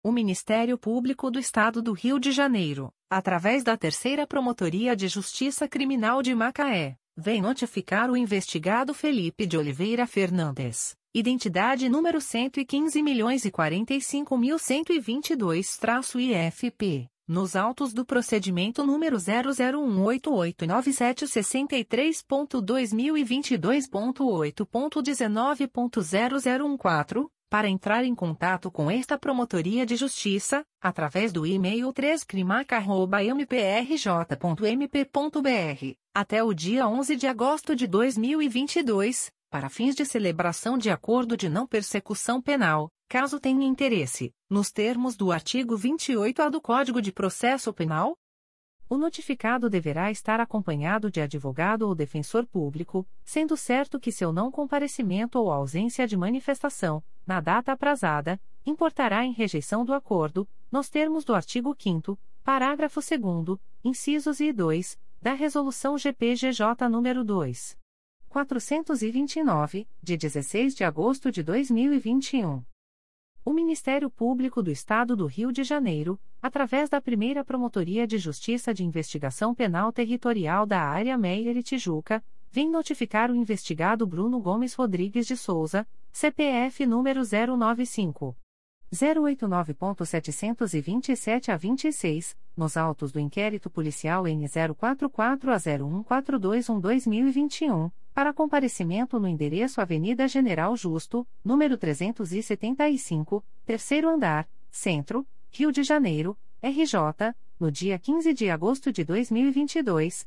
O Ministério Público do Estado do Rio de Janeiro, através da Terceira Promotoria de Justiça Criminal de Macaé, vem notificar o investigado Felipe de Oliveira Fernandes, identidade número 115.045.122-IFP, nos autos do procedimento número 001889763.2022.8.19.0014 para entrar em contato com esta Promotoria de Justiça, através do e-mail 3crimac.mprj.mp.br, até o dia 11 de agosto de 2022, para fins de celebração de acordo de não persecução penal, caso tenha interesse, nos termos do artigo 28-A do Código de Processo Penal,
O notificado deverá estar acompanhado de advogado ou defensor público, sendo certo que seu não comparecimento ou ausência de manifestação, na data aprazada, importará em rejeição do acordo, nos termos do artigo 5 parágrafo 2 incisos e 2, da Resolução GPGJ nº 2. 429, de 16 de agosto de 2021. O Ministério Público do Estado do Rio de Janeiro, através da primeira Promotoria de Justiça de Investigação Penal Territorial da Área Meier e Tijuca, vem notificar o investigado Bruno Gomes Rodrigues de Souza, CPF número 095. 089.727 a 26, nos autos do inquérito policial N044 a 0142-2021, para comparecimento no endereço Avenida General Justo, número 375, terceiro andar, Centro, Rio de Janeiro, RJ, no dia 15 de agosto de 2022,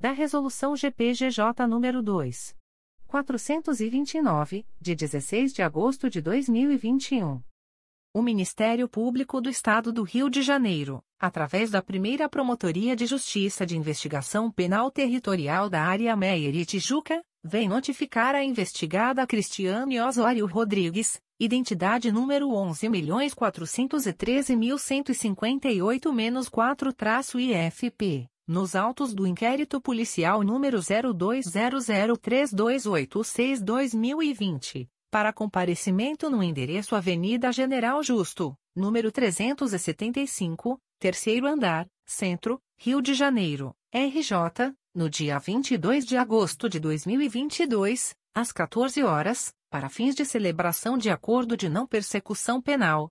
da Resolução GPGJ nº 2. 429, de 16 de agosto de 2021.
O Ministério Público do Estado do Rio de Janeiro, através da primeira Promotoria de Justiça de Investigação Penal Territorial da Área Meier e Tijuca, vem notificar a investigada Cristiane Osório Rodrigues, identidade número 11.413.158-4-IFP, nos autos do inquérito policial número 02003286-2020 para comparecimento no endereço Avenida General Justo, número 375, terceiro andar, Centro, Rio de Janeiro, RJ, no dia 22 de agosto de 2022, às 14 horas, para fins de celebração de acordo de não persecução penal,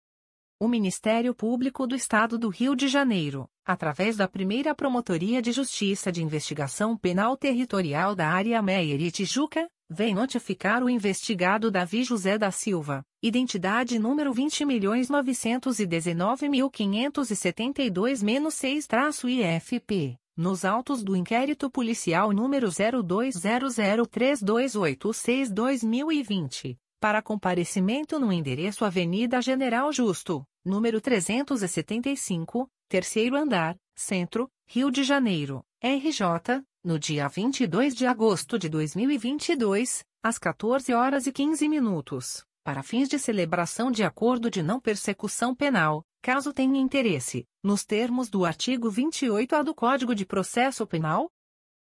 O Ministério Público do Estado do Rio de Janeiro, através da primeira Promotoria de Justiça de Investigação Penal Territorial da Área Meier e Tijuca, vem notificar o investigado Davi José da Silva, identidade número 20.919.572-6-IFP, nos autos do inquérito policial número 02003286-2020 para comparecimento no endereço Avenida General Justo, número 375, terceiro andar, Centro, Rio de Janeiro, RJ, no dia 22 de agosto de 2022, às 14 horas e 15 minutos, para fins de celebração de acordo de não persecução penal, caso tenha interesse, nos termos do artigo 28-A do Código de Processo Penal,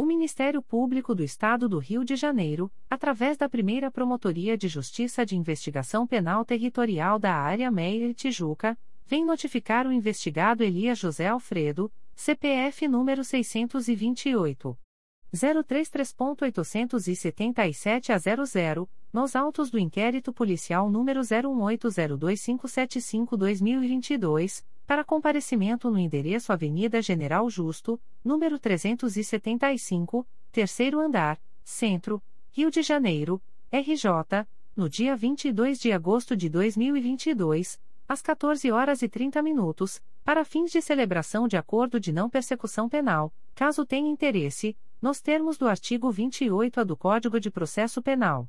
O Ministério Público do Estado do Rio de Janeiro, através da primeira Promotoria de Justiça de Investigação Penal Territorial da Área Meire Tijuca, vem notificar o investigado Elias José Alfredo, CPF número 628. 033.877 a 00, nos autos do inquérito policial número 01802575-2022, para comparecimento no endereço Avenida General Justo, número 375, terceiro andar, Centro, Rio de Janeiro, RJ, no dia 22 de agosto de 2022, às 14 horas e 30 minutos, para fins de celebração de acordo de não persecução penal, caso tenha interesse, nos termos do artigo 28-A do Código de Processo Penal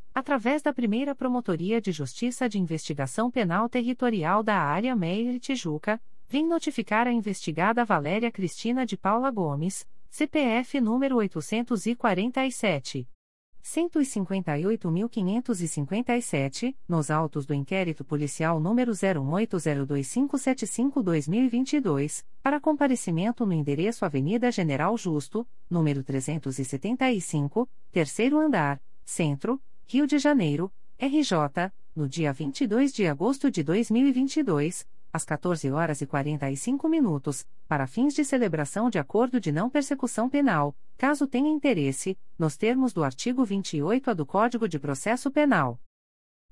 através da primeira Promotoria de Justiça de Investigação Penal Territorial da Área Meire Tijuca, vem notificar a investigada Valéria Cristina de Paula Gomes, CPF número 847. 158.557, nos autos do inquérito policial número 01802575-2022, para comparecimento no endereço Avenida General Justo, número 375, terceiro andar, Centro, Rio de Janeiro, RJ, no dia 22 de agosto de 2022, às 14 horas e 45 minutos, para fins de celebração de acordo de não persecução penal, caso tenha interesse, nos termos do artigo 28A do Código de Processo Penal.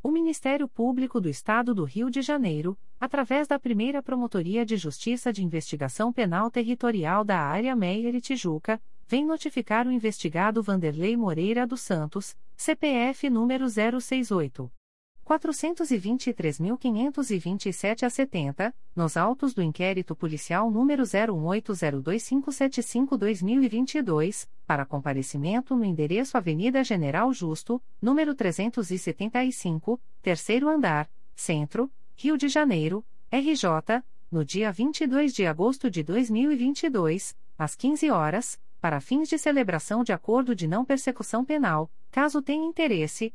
O Ministério Público do Estado do Rio de Janeiro, através da primeira Promotoria de Justiça de Investigação Penal Territorial da Área Meier e Tijuca, vem notificar o investigado Vanderlei Moreira dos Santos, CPF número 068. 423.527 a 70, nos autos do inquérito policial número 01802575-2022, para comparecimento no endereço Avenida General Justo, número 375, terceiro andar, Centro, Rio de Janeiro, RJ, no dia 22 de agosto de 2022, às 15 horas, para fins de celebração de acordo de não persecução penal, caso tenha interesse,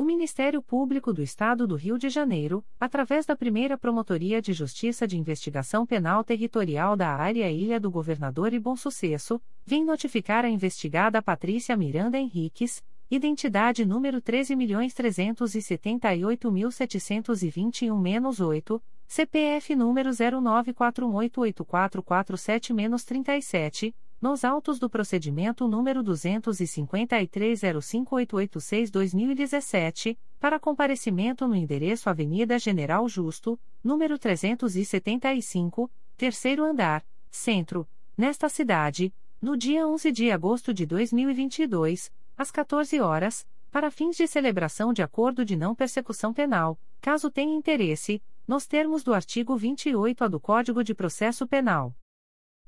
O Ministério Público do Estado do Rio de Janeiro, através da primeira Promotoria de Justiça de Investigação Penal Territorial da Área Ilha do Governador e Bom Sucesso, vem notificar a investigada Patrícia Miranda Henriques, identidade número 13.378.721-8, CPF número 0941884447-37 nos autos do procedimento número 253.05886-2017, para comparecimento no endereço Avenida General Justo, número 375, terceiro andar, Centro, nesta cidade, no dia 11 de agosto de 2022, às 14 horas, para fins de celebração de acordo de não persecução penal, caso tenha interesse, nos termos do artigo 28A do Código de Processo Penal.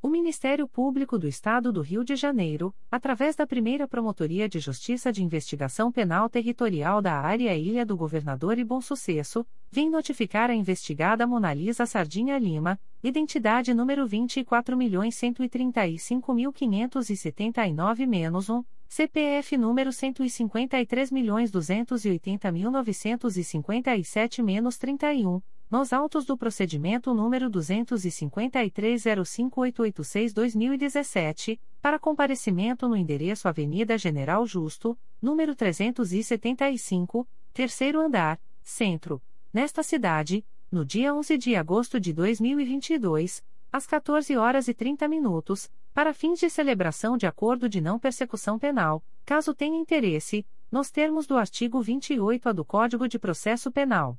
O Ministério Público do Estado do Rio de Janeiro, através da primeira Promotoria de Justiça de Investigação Penal Territorial da Área Ilha do Governador e Bom Sucesso, vem notificar a investigada Monalisa Sardinha Lima, identidade número 24.135.579-1, CPF número 153.280.957-31 nos autos do procedimento número 253.05886-2017, para comparecimento no endereço Avenida General Justo, número 375, terceiro andar, Centro, nesta cidade, no dia 11 de agosto de 2022, às 14 horas e 30 minutos, para fins de celebração de acordo de não persecução penal, caso tenha interesse, nos termos do artigo 28A do Código de Processo Penal.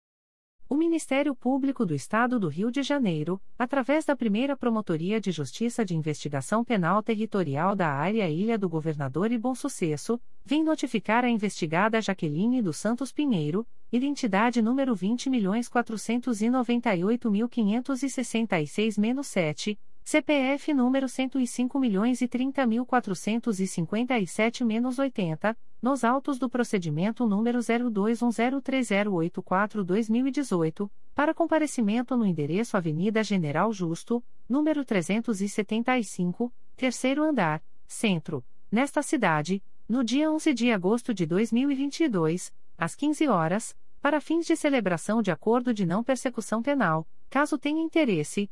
O Ministério Público do Estado do Rio de Janeiro, através da primeira Promotoria de Justiça de Investigação Penal Territorial da Área Ilha do Governador e Bom Sucesso, vem notificar a investigada Jaqueline dos Santos Pinheiro, identidade número 20.498.566-7, CPF número 105.030.457-80, nos autos do procedimento número 02103084-2018, para comparecimento no endereço Avenida General Justo, número 375, terceiro andar, centro, nesta cidade, no dia 11 de agosto de 2022, às 15 horas, para fins de celebração de acordo de não persecução penal, caso tenha interesse,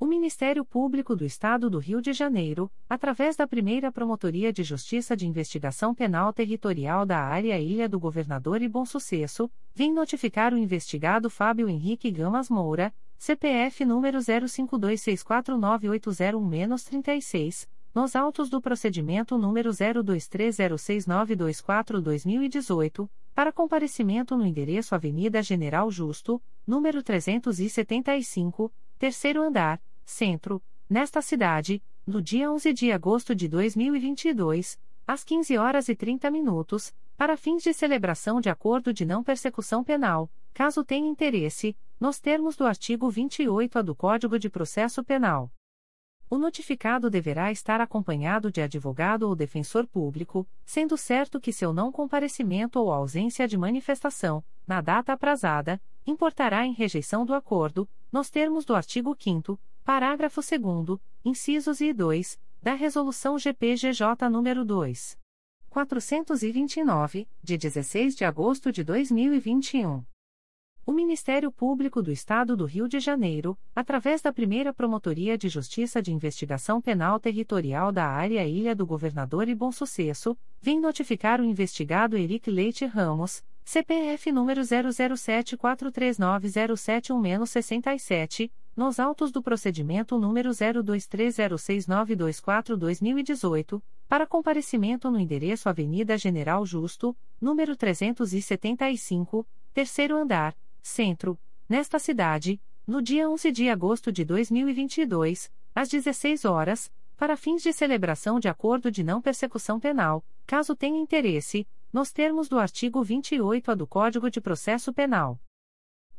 O Ministério Público do Estado do Rio de Janeiro, através da primeira Promotoria de Justiça de Investigação Penal Territorial da Área Ilha do Governador e Bom Sucesso, vem notificar o investigado Fábio Henrique Gamas Moura, CPF número 0526498001-36, nos autos do procedimento número 02306924-2018, para comparecimento no endereço Avenida General Justo, número 375, terceiro andar, Centro, nesta cidade, no dia 11 de agosto de 2022, às 15 horas e 30 minutos, para fins de celebração de acordo de não persecução penal, caso tenha interesse, nos termos do artigo 28A do Código de Processo Penal. O notificado deverá estar acompanhado de advogado ou defensor público, sendo certo que seu não comparecimento ou ausência de manifestação, na data aprazada, importará em rejeição do acordo, nos termos do artigo 5 Parágrafo 2 incisos e 2, da Resolução GPGJ nº 2. 429, de 16 de agosto de 2021. O Ministério Público do Estado do Rio de Janeiro, através da primeira Promotoria de Justiça de Investigação Penal Territorial da Área Ilha do Governador e Bom Sucesso, vem notificar o investigado Eric Leite Ramos, CPF número 0074390761-67, nos autos do procedimento número 02306924-2018, para comparecimento no endereço Avenida General Justo, número 375, terceiro andar, centro, nesta cidade, no dia 11 de agosto de 2022, às 16 horas, para fins de celebração de acordo de não persecução penal, caso tenha interesse, nos termos do artigo 28A do Código de Processo Penal.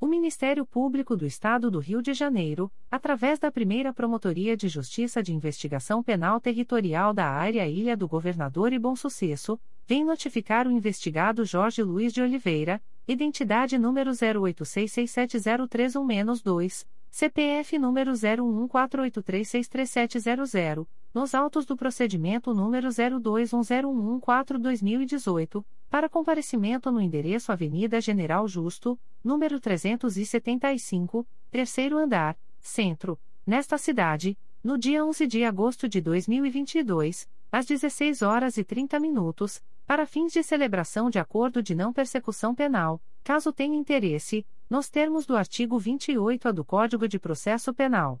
O Ministério Público do Estado do Rio de Janeiro, através da primeira Promotoria de Justiça de Investigação Penal Territorial da Área Ilha do Governador e Bom Sucesso, vem notificar o investigado Jorge Luiz de Oliveira, identidade número 08667031-2, CPF número 011483633700 nos autos do procedimento número 021014-2018, para comparecimento no endereço Avenida General Justo, número 375, terceiro andar, centro, nesta cidade, no dia 11 de agosto de 2022, às 16 horas e 30 minutos, para fins de celebração de acordo de não persecução penal, caso tenha interesse, nos termos do artigo 28A do Código de Processo Penal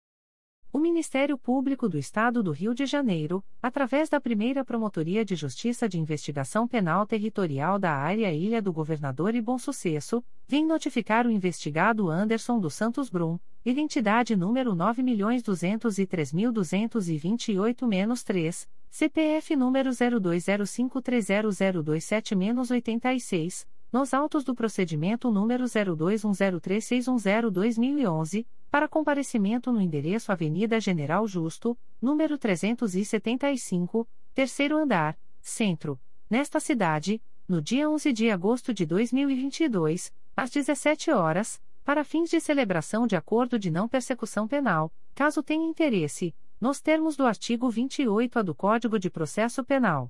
O Ministério Público do Estado do Rio de Janeiro, através da primeira Promotoria de Justiça de Investigação Penal Territorial da Área Ilha do Governador e Bom Sucesso, vem notificar o investigado Anderson dos Santos Brum, identidade número 9.203.228-3, CPF número 0205300227-86, nos autos do procedimento número 02103610-2011, para comparecimento no endereço Avenida General Justo, número 375, terceiro andar, centro, nesta cidade, no dia 11 de agosto de 2022, às 17 horas, para fins de celebração de acordo de não persecução penal, caso tenha interesse, nos termos do artigo 28A do Código de Processo Penal.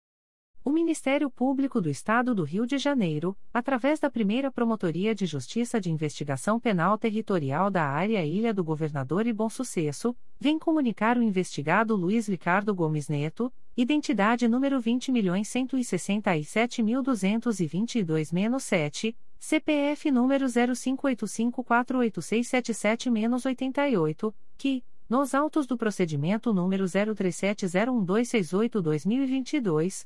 O Ministério Público do Estado do Rio de Janeiro, através da primeira Promotoria de Justiça de Investigação Penal Territorial da Área Ilha do Governador e Bom Sucesso, vem comunicar o investigado Luiz Ricardo Gomes Neto, identidade número 20.167.222-7, CPF número 0585486777-88, que, nos autos do procedimento número 03701268-2022,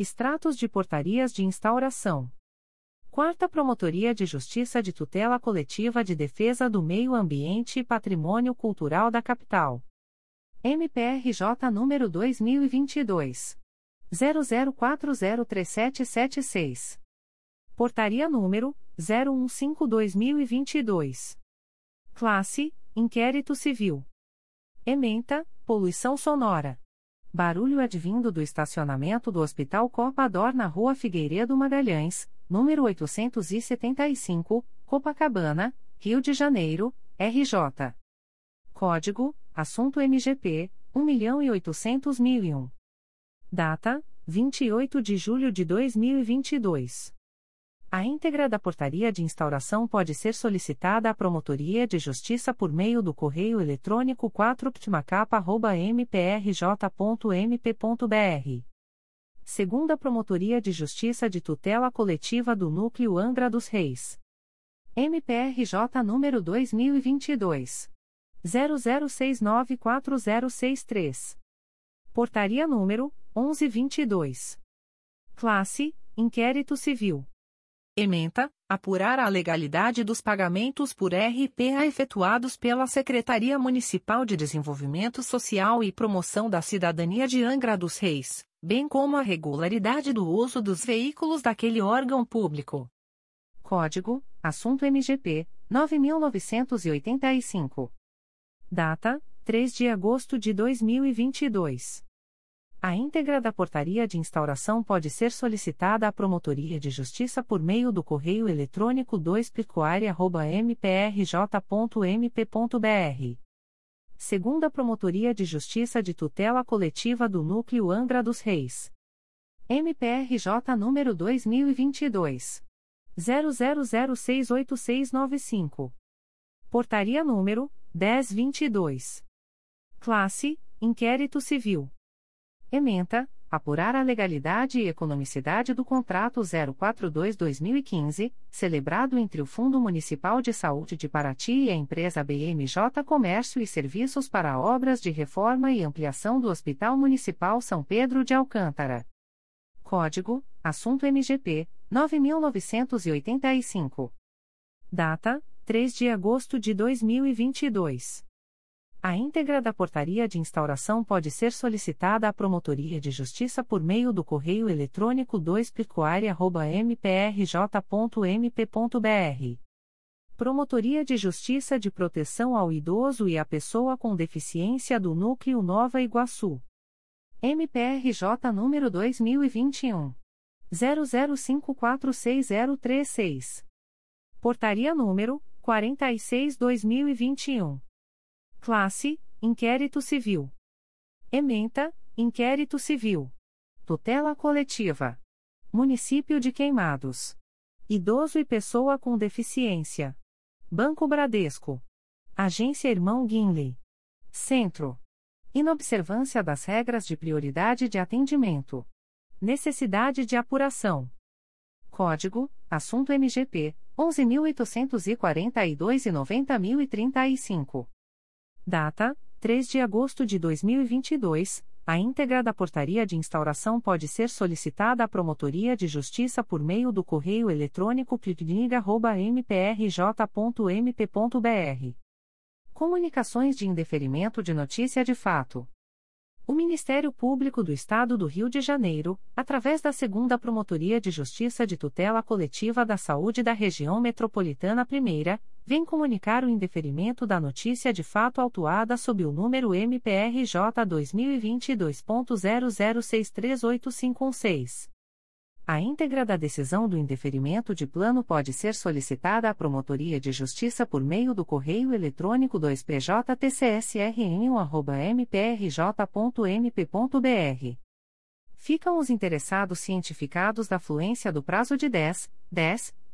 Extratos de portarias de instauração. Quarta Promotoria de Justiça de Tutela Coletiva de Defesa do Meio Ambiente e Patrimônio Cultural da Capital. MPRJ número 2022 00403776. Portaria número 015/2022. Classe: Inquérito Civil. Ementa: Poluição sonora. Barulho advindo do estacionamento do Hospital Copador na Rua Figueiredo Magalhães, número 875, Copacabana, Rio de Janeiro, RJ. Código: Assunto MGP 1.800.001. Data: 28 de julho de 2022. A íntegra da portaria de instauração pode ser solicitada à Promotoria de Justiça por meio do correio eletrônico 4ptmacapa.mprj.mp.br. Segunda Promotoria de Justiça de Tutela Coletiva do Núcleo Angra dos Reis. MPRJ número 2022. 00694063. Portaria número 1122. Classe: Inquérito Civil.
Ementa, apurar a legalidade dos pagamentos por RPA efetuados pela Secretaria Municipal de Desenvolvimento Social e Promoção da Cidadania de Angra dos Reis, bem como a regularidade do uso dos veículos daquele órgão público.
Código: Assunto MGP 9985. Data: 3 de agosto de 2022. A íntegra da portaria de instauração pode ser solicitada à Promotoria de Justiça por meio do correio eletrônico 2 mprj.mp.br. Segunda Promotoria de Justiça de Tutela Coletiva do Núcleo Angra dos Reis. MPRJ número 2022 00068695. Portaria número 1022. Classe: Inquérito Civil. Ementa, apurar a legalidade e economicidade do contrato 042-2015, celebrado entre o Fundo Municipal de Saúde de Paraty e a empresa BMJ Comércio e Serviços para obras de reforma e ampliação do Hospital Municipal São Pedro de Alcântara. Código: Assunto MGP 9985. Data: 3 de agosto de 2022. A íntegra da portaria de instauração pode ser solicitada à Promotoria de Justiça por meio do correio eletrônico 2 mprj.mp.br. Promotoria de Justiça de Proteção ao Idoso e à Pessoa com Deficiência do Núcleo Nova Iguaçu. MPRJ número 2021. 00546036. Portaria número 46-2021. Classe: Inquérito Civil. Ementa: Inquérito Civil. Tutela Coletiva. Município de Queimados. Idoso e pessoa com deficiência. Banco Bradesco. Agência Irmão Guinle. Centro. Inobservância das regras de prioridade de atendimento. Necessidade de apuração. Código: Assunto MGP 11.842 e 90.035. Data: 3 de agosto de 2022. A íntegra da portaria de instauração pode ser solicitada à Promotoria de Justiça por meio do correio eletrônico plitnig.mprj.mp.br. Comunicações de indeferimento de notícia de fato. O Ministério Público do Estado do Rio de Janeiro, através da Segunda Promotoria de Justiça de Tutela Coletiva da Saúde da Região Metropolitana I, vem comunicar o indeferimento da notícia de fato autuada sob o número MPRJ 2022.00638516. A íntegra da decisão do indeferimento de plano pode ser solicitada à Promotoria de Justiça por meio do correio eletrônico 2PJTCSRN1@mprj.mp.br. Ficam os interessados cientificados da fluência do prazo de 10, 10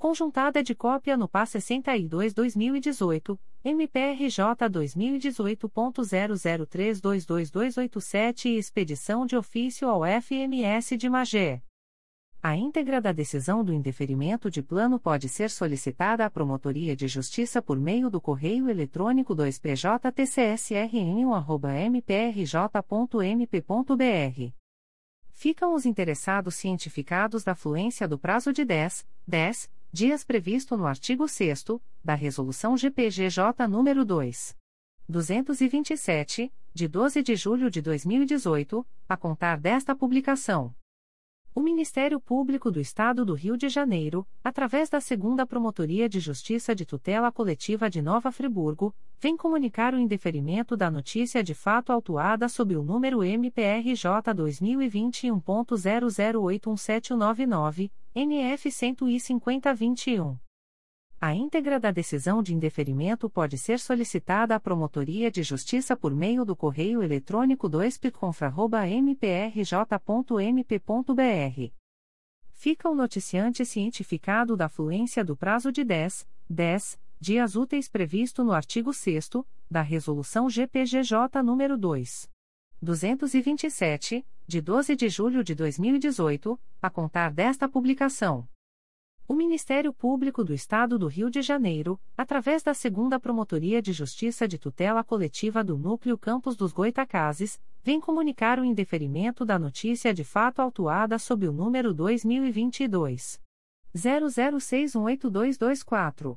conjuntada de cópia no PA 62-2018, MPRJ 2018.00322287 e expedição de ofício ao FMS de Magé. A íntegra da decisão do indeferimento de plano pode ser solicitada à Promotoria de Justiça por meio do correio eletrônico 2PJTCSRN1@mprj.mp.br. Ficam os interessados cientificados da fluência do prazo de 10, 10 dias previsto no artigo 6 da Resolução GPGJ nº 2. 227, de 12 de julho de 2018, a contar desta publicação. O Ministério Público do Estado do Rio de Janeiro, através da Segunda Promotoria de Justiça de Tutela Coletiva de Nova Friburgo, vem comunicar o indeferimento da notícia de fato autuada sob o número MPRJ 2021.00817999, NF 15021. A íntegra da decisão de indeferimento pode ser solicitada à Promotoria de Justiça por meio do correio eletrônico 2pconfra.mprj.mp.br. Fica o noticiante cientificado da fluência do prazo de 10, 10 dias úteis previsto no artigo 6 da Resolução GPGJ nº 2. 227, de 12 de julho de 2018, a contar desta publicação. O Ministério Público do Estado do Rio de Janeiro, através da Segunda Promotoria de Justiça de Tutela Coletiva do Núcleo Campos dos Goitacazes, vem comunicar o indeferimento da notícia de fato autuada sob o número 2022 00618224.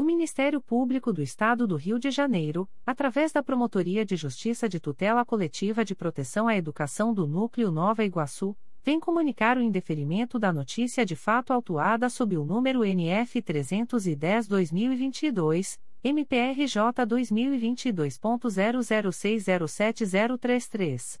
O Ministério Público do Estado do Rio de Janeiro, através da Promotoria de Justiça de Tutela Coletiva de Proteção à Educação do Núcleo Nova Iguaçu, vem comunicar o indeferimento da notícia de fato autuada sob o número NF 310-2022, MPRJ 2022.00607033.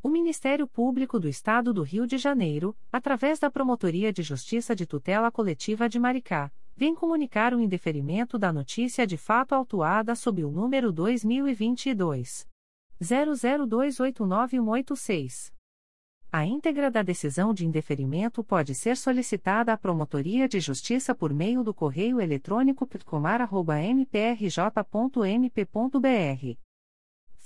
O Ministério Público do Estado do Rio de Janeiro, através da Promotoria de Justiça de Tutela Coletiva de Maricá, vem comunicar o indeferimento da notícia de fato autuada sob o número 2022 00289186. A íntegra da decisão de indeferimento pode ser solicitada à Promotoria de Justiça por meio do correio eletrônico pitcomar.mprj.mp.br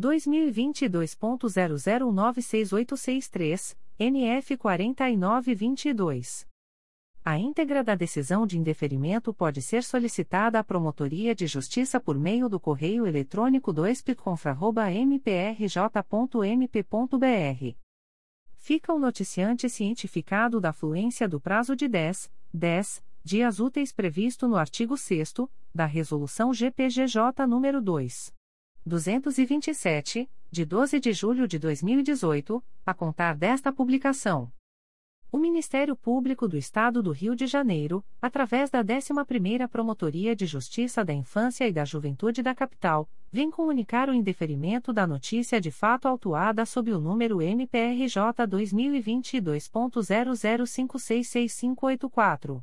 2022.00968663, NF 4922. A íntegra da decisão de indeferimento pode ser solicitada à Promotoria de Justiça por meio do correio eletrônico 2pconfra.mprj.mp.br. Fica o noticiante cientificado da fluência do prazo de 10, 10 dias úteis previsto no artigo 6 da Resolução GPGJ nº 2. 227, de 12 de julho de 2018, a contar desta publicação. O Ministério Público do Estado do Rio de Janeiro, através da 11ª Promotoria de Justiça da Infância e da Juventude da Capital, vem comunicar o indeferimento da notícia de fato autuada sob o número MPRJ 2022.00566584.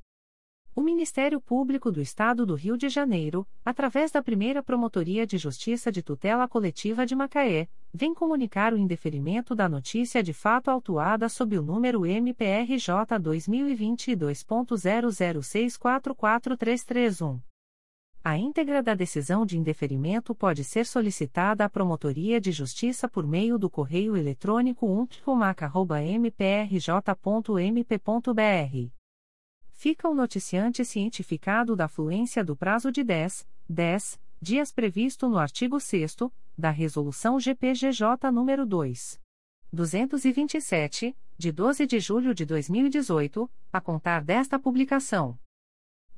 O Ministério Público do Estado do Rio de Janeiro, através da primeira Promotoria de Justiça de Tutela Coletiva de Macaé, vem comunicar o indeferimento da notícia de fato autuada sob o número MPRJ 2022.00644331. A íntegra da decisão de indeferimento pode ser solicitada à Promotoria de Justiça por meio do correio eletrônico umpcomac.mprj.mp.br fica o noticiante cientificado da fluência do prazo de 10, 10 dias previsto no artigo 6 da Resolução GPGJ nº 2. 227, de 12 de julho de 2018, a contar desta publicação.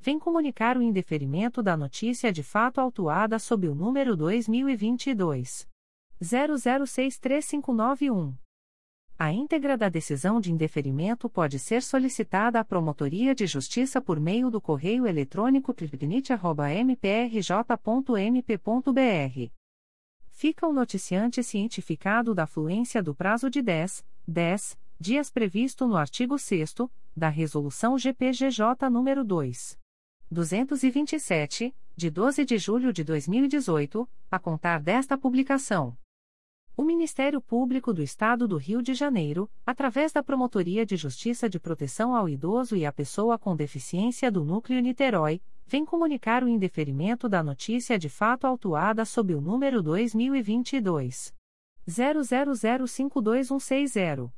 vem comunicar o indeferimento da notícia de fato autuada sob o número 2022 00635991. A íntegra da decisão de indeferimento pode ser solicitada à Promotoria de Justiça por meio do correio eletrônico tribunite.mprj.mp.br fica o noticiante cientificado da fluência do prazo de 10, 10 dias previsto no artigo 6 da Resolução GPGJ nº 2. 227, de 12 de julho de 2018, a contar desta publicação. O Ministério Público do Estado do Rio de Janeiro, através da Promotoria de Justiça de Proteção ao Idoso e à Pessoa com Deficiência do Núcleo Niterói, vem comunicar o indeferimento da notícia de fato autuada sob o número 2022 00052160.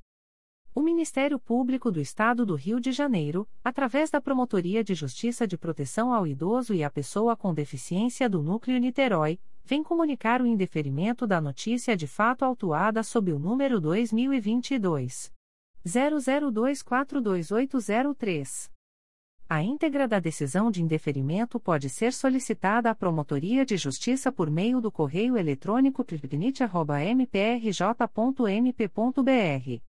O Ministério Público do Estado do Rio de Janeiro, através da Promotoria de Justiça de Proteção ao Idoso e à Pessoa com Deficiência do Núcleo Niterói, vem comunicar o indeferimento da notícia de fato autuada sob o número 2022 00242803. A íntegra da decisão de indeferimento pode ser solicitada à Promotoria de Justiça por meio do correio eletrônico pripnit.mprj.mp.br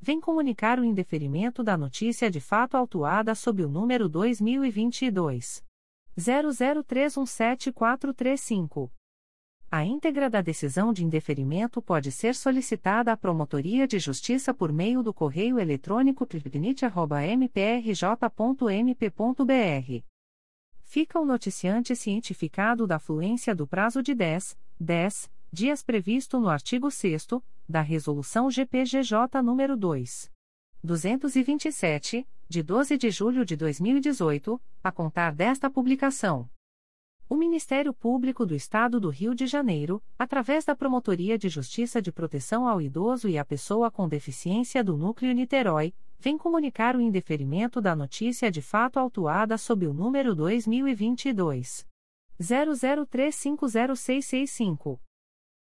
vem comunicar o indeferimento da notícia de fato autuada sob o número 2022 00317435. A íntegra da decisão de indeferimento pode ser solicitada à Promotoria de Justiça por meio do correio eletrônico pripnit.mprj.mp.br. Fica o noticiante cientificado da fluência do prazo de 10, 10 dias previsto no artigo 6 da Resolução GPGJ nº 2. 227, de 12 de julho de 2018, a contar desta publicação. O Ministério Público do Estado do Rio de Janeiro, através da Promotoria de Justiça de Proteção ao Idoso e à Pessoa com Deficiência do Núcleo Niterói, vem comunicar o indeferimento da notícia de fato autuada sob o número 2022 00350665.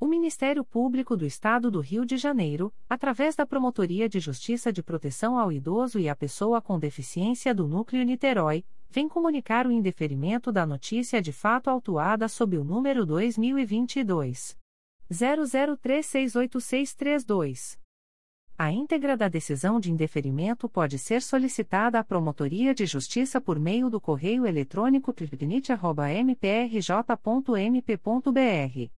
O Ministério Público do Estado do Rio de Janeiro, através da Promotoria de Justiça de Proteção ao Idoso e à Pessoa com Deficiência do Núcleo Niterói, vem comunicar o indeferimento da notícia de fato autuada sob o número 2022 00368632. A íntegra da decisão de indeferimento pode ser solicitada à Promotoria de Justiça por meio do correio eletrônico pripnit.mprj.mp.br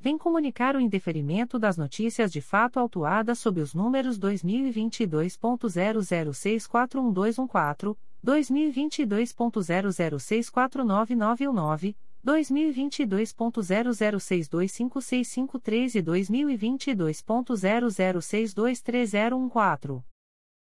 vem comunicar o indeferimento das notícias de fato autuadas sob os números 2022.00641214, 2022.00649919, 2022.00625653 e 2022.00623014.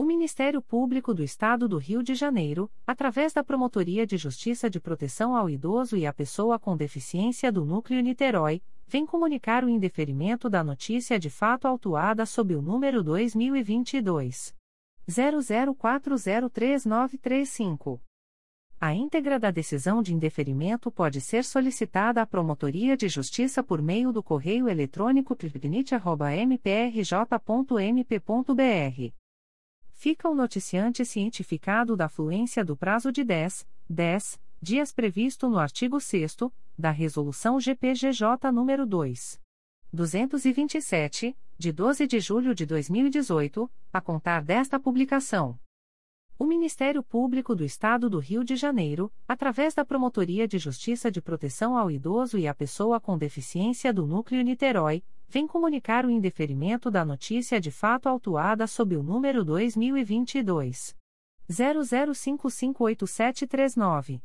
O Ministério Público do Estado do Rio de Janeiro, através da Promotoria de Justiça de Proteção ao Idoso e à Pessoa com Deficiência do Núcleo Niterói, vem comunicar o indeferimento da notícia de fato autuada sob o número 2022 00403935. A íntegra da decisão de indeferimento pode ser solicitada à Promotoria de Justiça por meio do correio eletrônico pripnit.mprj.mp.br Fica o noticiante cientificado da fluência do prazo de 10, 10 dias previsto no artigo 6 da Resolução GPGJ nº 2. 227, de 12 de julho de 2018, a contar desta publicação. O Ministério Público do Estado do Rio de Janeiro, através da Promotoria de Justiça de Proteção ao Idoso e à Pessoa com Deficiência do Núcleo Niterói, vem comunicar o indeferimento da notícia de fato autuada sob o número 2022 00558739.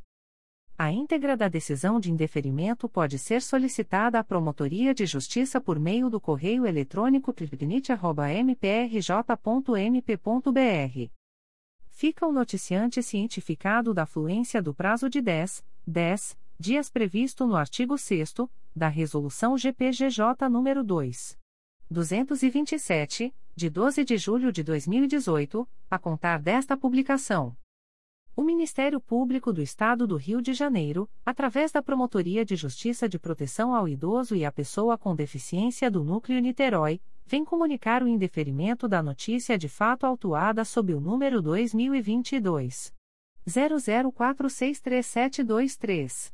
A íntegra da decisão de indeferimento pode ser solicitada à Promotoria de Justiça por meio do correio eletrônico pripnit.mprj.mp.br fica o noticiante cientificado da fluência do prazo de 10, 10 dias previsto no artigo 6 da Resolução GPGJ nº 2. 227, de 12 de julho de 2018, a contar desta publicação. O Ministério Público do Estado do Rio de Janeiro, através da Promotoria de Justiça de Proteção ao Idoso e à Pessoa com Deficiência do Núcleo Niterói, vem comunicar o indeferimento da notícia de fato autuada sob o número 2022 00463723.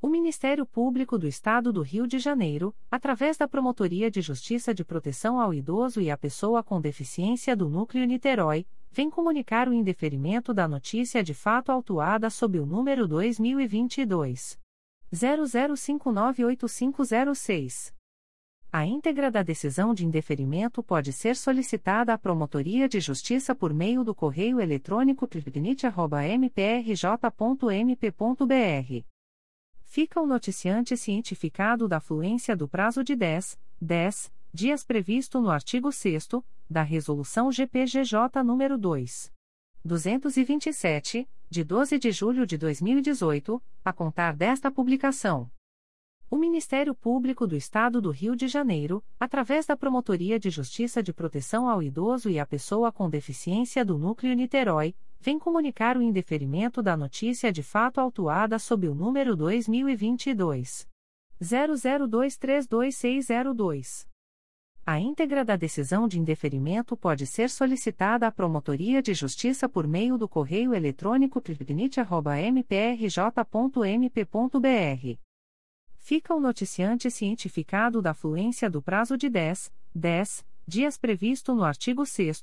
O Ministério Público do Estado do Rio de Janeiro, através da Promotoria de Justiça de Proteção ao Idoso e à Pessoa com Deficiência do Núcleo Niterói, vem comunicar o indeferimento da notícia de fato autuada sob o número 2022 00598506. A íntegra da decisão de indeferimento pode ser solicitada à Promotoria de Justiça por meio do correio eletrônico pripnit.mprj.mp.br. Fica o noticiante cientificado da fluência do prazo de 10, 10 dias previsto no artigo 6 da Resolução GPGJ nº 2. 227, de 12 de julho de 2018, a contar desta publicação. O Ministério Público do Estado do Rio de Janeiro, através da Promotoria de Justiça de Proteção ao Idoso e à Pessoa com Deficiência do Núcleo Niterói, vem comunicar o indeferimento da notícia de fato autuada sob o número 2022 00232602. A íntegra da decisão de indeferimento pode ser solicitada à Promotoria de Justiça por meio do correio eletrônico pripnit.mprj.mp.br fica o noticiante cientificado da fluência do prazo de 10, 10 dias previsto no artigo 6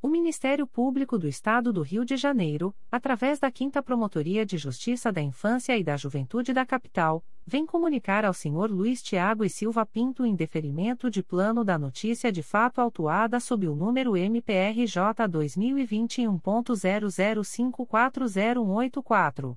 O Ministério Público do Estado do Rio de Janeiro, através da 5 Promotoria de Justiça da Infância e da Juventude da Capital, vem comunicar ao Sr. Luiz Tiago e Silva Pinto em deferimento de plano da notícia de fato autuada sob o número MPRJ 2021.00540184.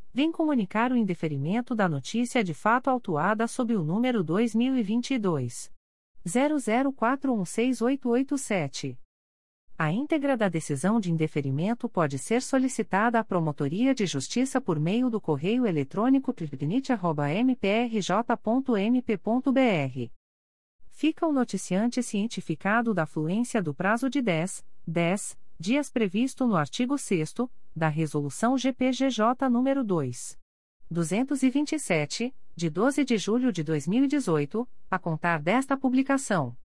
vem comunicar o indeferimento da notícia de fato autuada sob o número 2022 00416887. A íntegra da decisão de indeferimento pode ser solicitada à Promotoria de Justiça por meio do correio eletrônico pripnit.mprj.mp.br fica o noticiante cientificado da fluência do prazo de 10, 10 dias previsto no artigo 6 da Resolução GPGJ nº 2. 227, de 12 de julho de 2018, a contar desta publicação.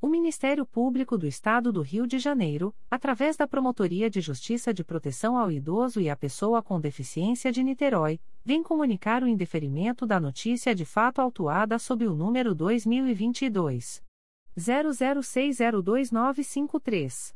O Ministério Público do Estado do Rio de Janeiro, através da Promotoria de Justiça de Proteção ao Idoso e à Pessoa com Deficiência de Niterói, vem comunicar o indeferimento da notícia de fato autuada sob o número 2022 00602953.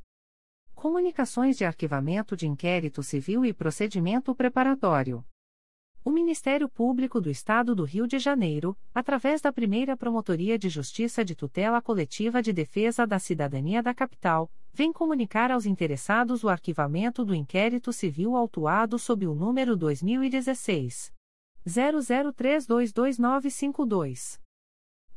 Comunicações de arquivamento de inquérito civil e procedimento preparatório. O Ministério Público do Estado do Rio de Janeiro, através da primeira Promotoria de Justiça de Tutela Coletiva de Defesa da Cidadania da Capital, vem comunicar aos interessados o arquivamento do inquérito civil autuado sob o número 2016. 00322952.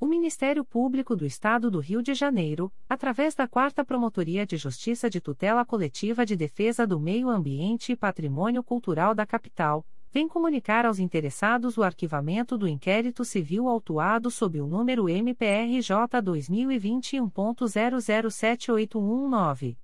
O Ministério Público do Estado do Rio de Janeiro, através da 4 Promotoria de Justiça de Tutela Coletiva de Defesa do Meio Ambiente e Patrimônio Cultural da Capital, vem comunicar aos interessados o arquivamento do inquérito civil autuado sob o número MPRJ 2021.007819.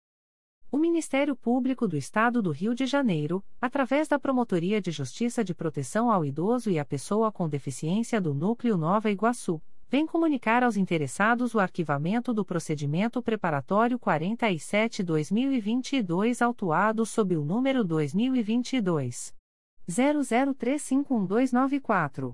O Ministério Público do Estado do Rio de Janeiro, através da Promotoria de Justiça de Proteção ao Idoso e à Pessoa com Deficiência do Núcleo Nova Iguaçu, vem comunicar aos interessados o arquivamento do procedimento preparatório 47-2022 autuado sob o número 2022 00351294.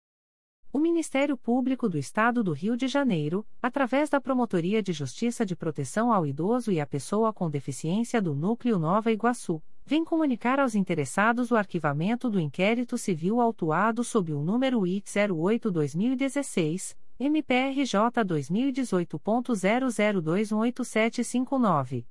O Ministério Público do Estado do Rio de Janeiro, através da Promotoria de Justiça de Proteção ao Idoso e à Pessoa com Deficiência do Núcleo Nova Iguaçu, vem comunicar aos interessados o arquivamento do inquérito civil autuado sob o número I 08-2016, MPRJ 2018.00218759.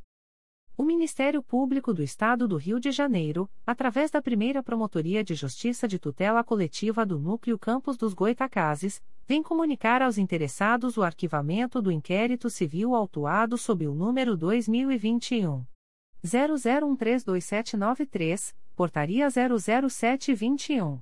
O Ministério Público do Estado do Rio de Janeiro, através da primeira Promotoria de Justiça de Tutela Coletiva do Núcleo Campos dos Goitacazes, vem comunicar aos interessados o arquivamento do inquérito civil autuado sob o número 2021. 00132793, Portaria 00721.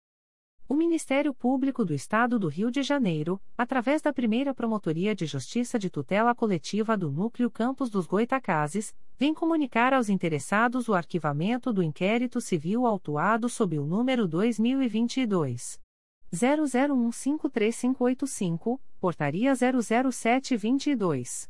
O Ministério Público do Estado do Rio de Janeiro, através da primeira Promotoria de Justiça de Tutela Coletiva do Núcleo Campos dos Goitacazes, vem comunicar aos interessados o arquivamento do inquérito civil autuado sob o número 2022. 00153585, Portaria 00722.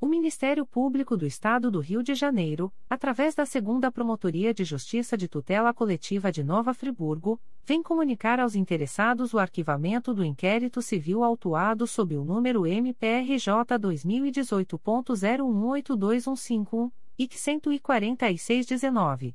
O Ministério Público do Estado do Rio de Janeiro, através da Segunda Promotoria de Justiça de Tutela Coletiva de Nova Friburgo, vem comunicar aos interessados o arquivamento do inquérito civil autuado sob o número MPRJ 2018.0182151 e 14619.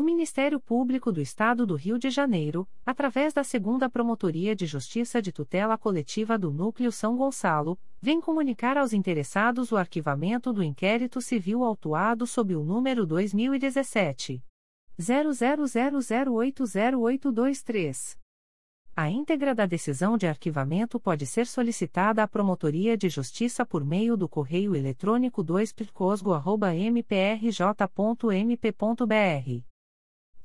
O Ministério Público do Estado do Rio de Janeiro, através da Segunda Promotoria de Justiça de Tutela Coletiva do Núcleo São Gonçalo, vem comunicar aos interessados o arquivamento do inquérito civil autuado sob o número 2017 0000808223. A íntegra da decisão de arquivamento pode ser solicitada à Promotoria de Justiça por meio do correio eletrônico 2picosgo.mprj.mp.br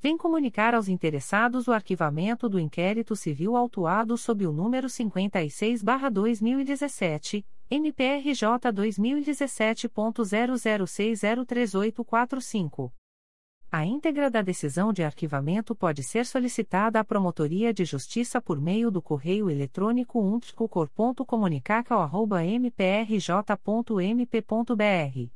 vem comunicar aos interessados o arquivamento do inquérito civil autuado sob o número 56-2017, MPRJ 2017.00603845. A íntegra da decisão de arquivamento pode ser solicitada à Promotoria de Justiça por meio do correio eletrônico umpticocor.comunicaca.mprj.mp.br.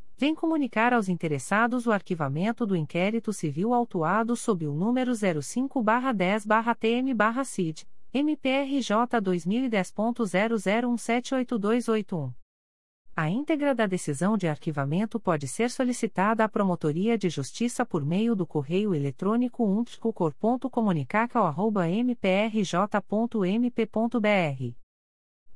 vem comunicar aos interessados o arquivamento do inquérito civil autuado sob o número 05-10-TM-CID, MPRJ 2010.00178281. A íntegra da decisão de arquivamento pode ser solicitada à Promotoria de Justiça por meio do correio eletrônico umpticocor.comunicaca.mprj.mp.br.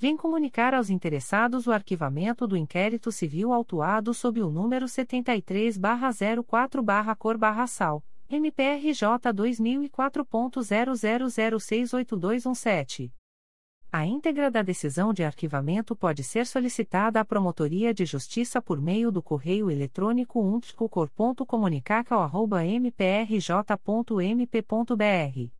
vem comunicar aos interessados o arquivamento do inquérito civil autuado sob o número 73-04-Cor-Sal, MPRJ 2004.00068217. A íntegra da decisão de arquivamento pode ser solicitada à Promotoria de Justiça por meio do correio eletrônico umpticocor.comunicaca.mprj.mp.br.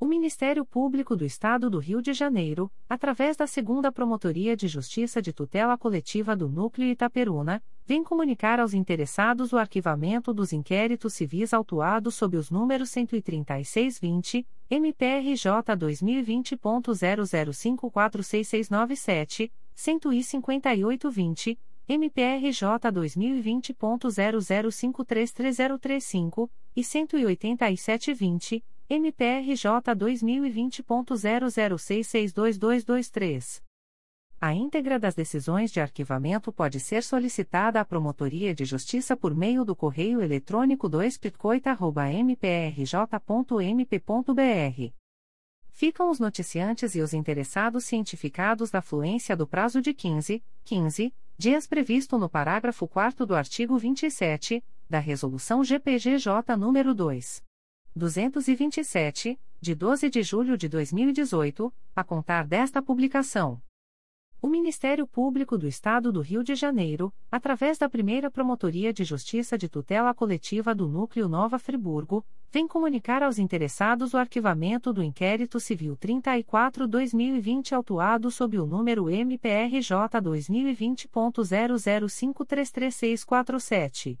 O Ministério Público do Estado do Rio de Janeiro, através da Segunda Promotoria de Justiça de Tutela Coletiva do Núcleo Itaperuna, vem comunicar aos interessados o arquivamento dos inquéritos civis autuados sob os números 13620, MPRJ 2020.00546697, 15820, MPRJ 2020.00533035 e 18720, MPRJ 2020.00662223. A íntegra das decisões de arquivamento pode ser solicitada à Promotoria de Justiça por meio do correio eletrônico 2pitcoita.mprj.mp.br. Ficam os noticiantes e os interessados cientificados da fluência do prazo de 15, 15 dias previsto no parágrafo 4 do artigo 27 da Resolução GPGJ nº 2. 227, de 12 de julho de 2018, a contar desta publicação. O Ministério Público do Estado do Rio de Janeiro, através da primeira Promotoria de Justiça de Tutela Coletiva do Núcleo Nova Friburgo, vem comunicar aos interessados o arquivamento do inquérito civil 34-2020 autuado sob o número MPRJ 2020.00533647.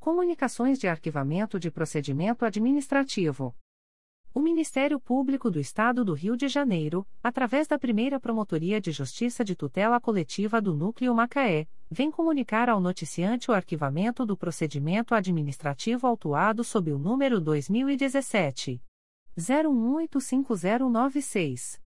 Comunicações de arquivamento de procedimento administrativo. O Ministério Público do Estado do Rio de Janeiro, através da primeira Promotoria de Justiça de Tutela Coletiva do Núcleo Macaé, vem comunicar ao noticiante o arquivamento do procedimento administrativo autuado sob o número 2017. 01855096.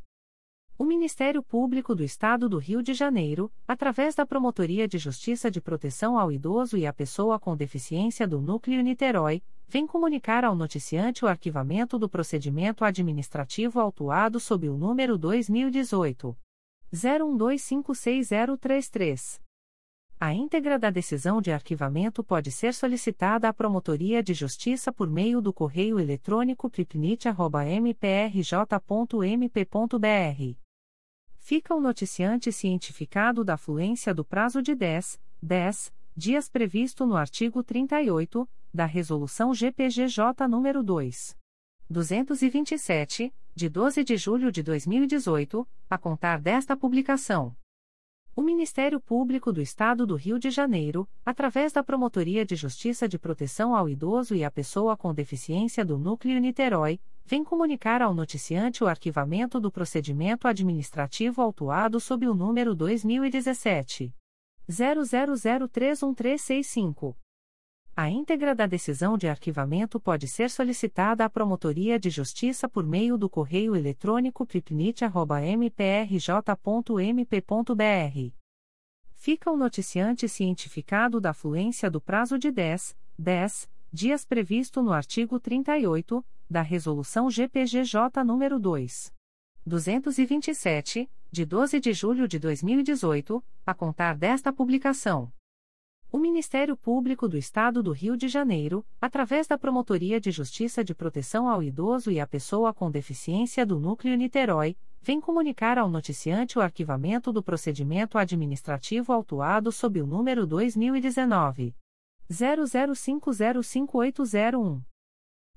O Ministério Público do Estado do Rio de Janeiro, através da Promotoria de Justiça de Proteção ao Idoso e à Pessoa com Deficiência do Núcleo Niterói, vem comunicar ao noticiante o arquivamento do procedimento administrativo autuado sob o número 2018 01256033. A íntegra da decisão de arquivamento pode ser solicitada à Promotoria de Justiça por meio do correio eletrônico pripnit.mprj.mp.br. Fica o noticiante cientificado da fluência do prazo de 10, 10 dias previsto no artigo 38 da Resolução GPGJ nº 2. 227, de 12 de julho de 2018, a contar desta publicação. O Ministério Público do Estado do Rio de Janeiro, através da Promotoria de Justiça de Proteção ao Idoso e à Pessoa com Deficiência do Núcleo Niterói, vem comunicar ao noticiante o arquivamento do procedimento administrativo autuado sob o número 2017 00031365. A íntegra da decisão de arquivamento pode ser solicitada à Promotoria de Justiça por meio do correio eletrônico pripnit.mprj.mp.br. Fica o noticiante cientificado da fluência do prazo de 10, 10 dias previsto no artigo 38 da Resolução GPGJ nº 2. 227, de 12 de julho de 2018, a contar desta publicação. O Ministério Público do Estado do Rio de Janeiro, através da Promotoria de Justiça de Proteção ao Idoso e à Pessoa com Deficiência do Núcleo Niterói, vem comunicar ao noticiante o arquivamento do procedimento administrativo autuado sob o número 2019 00505801.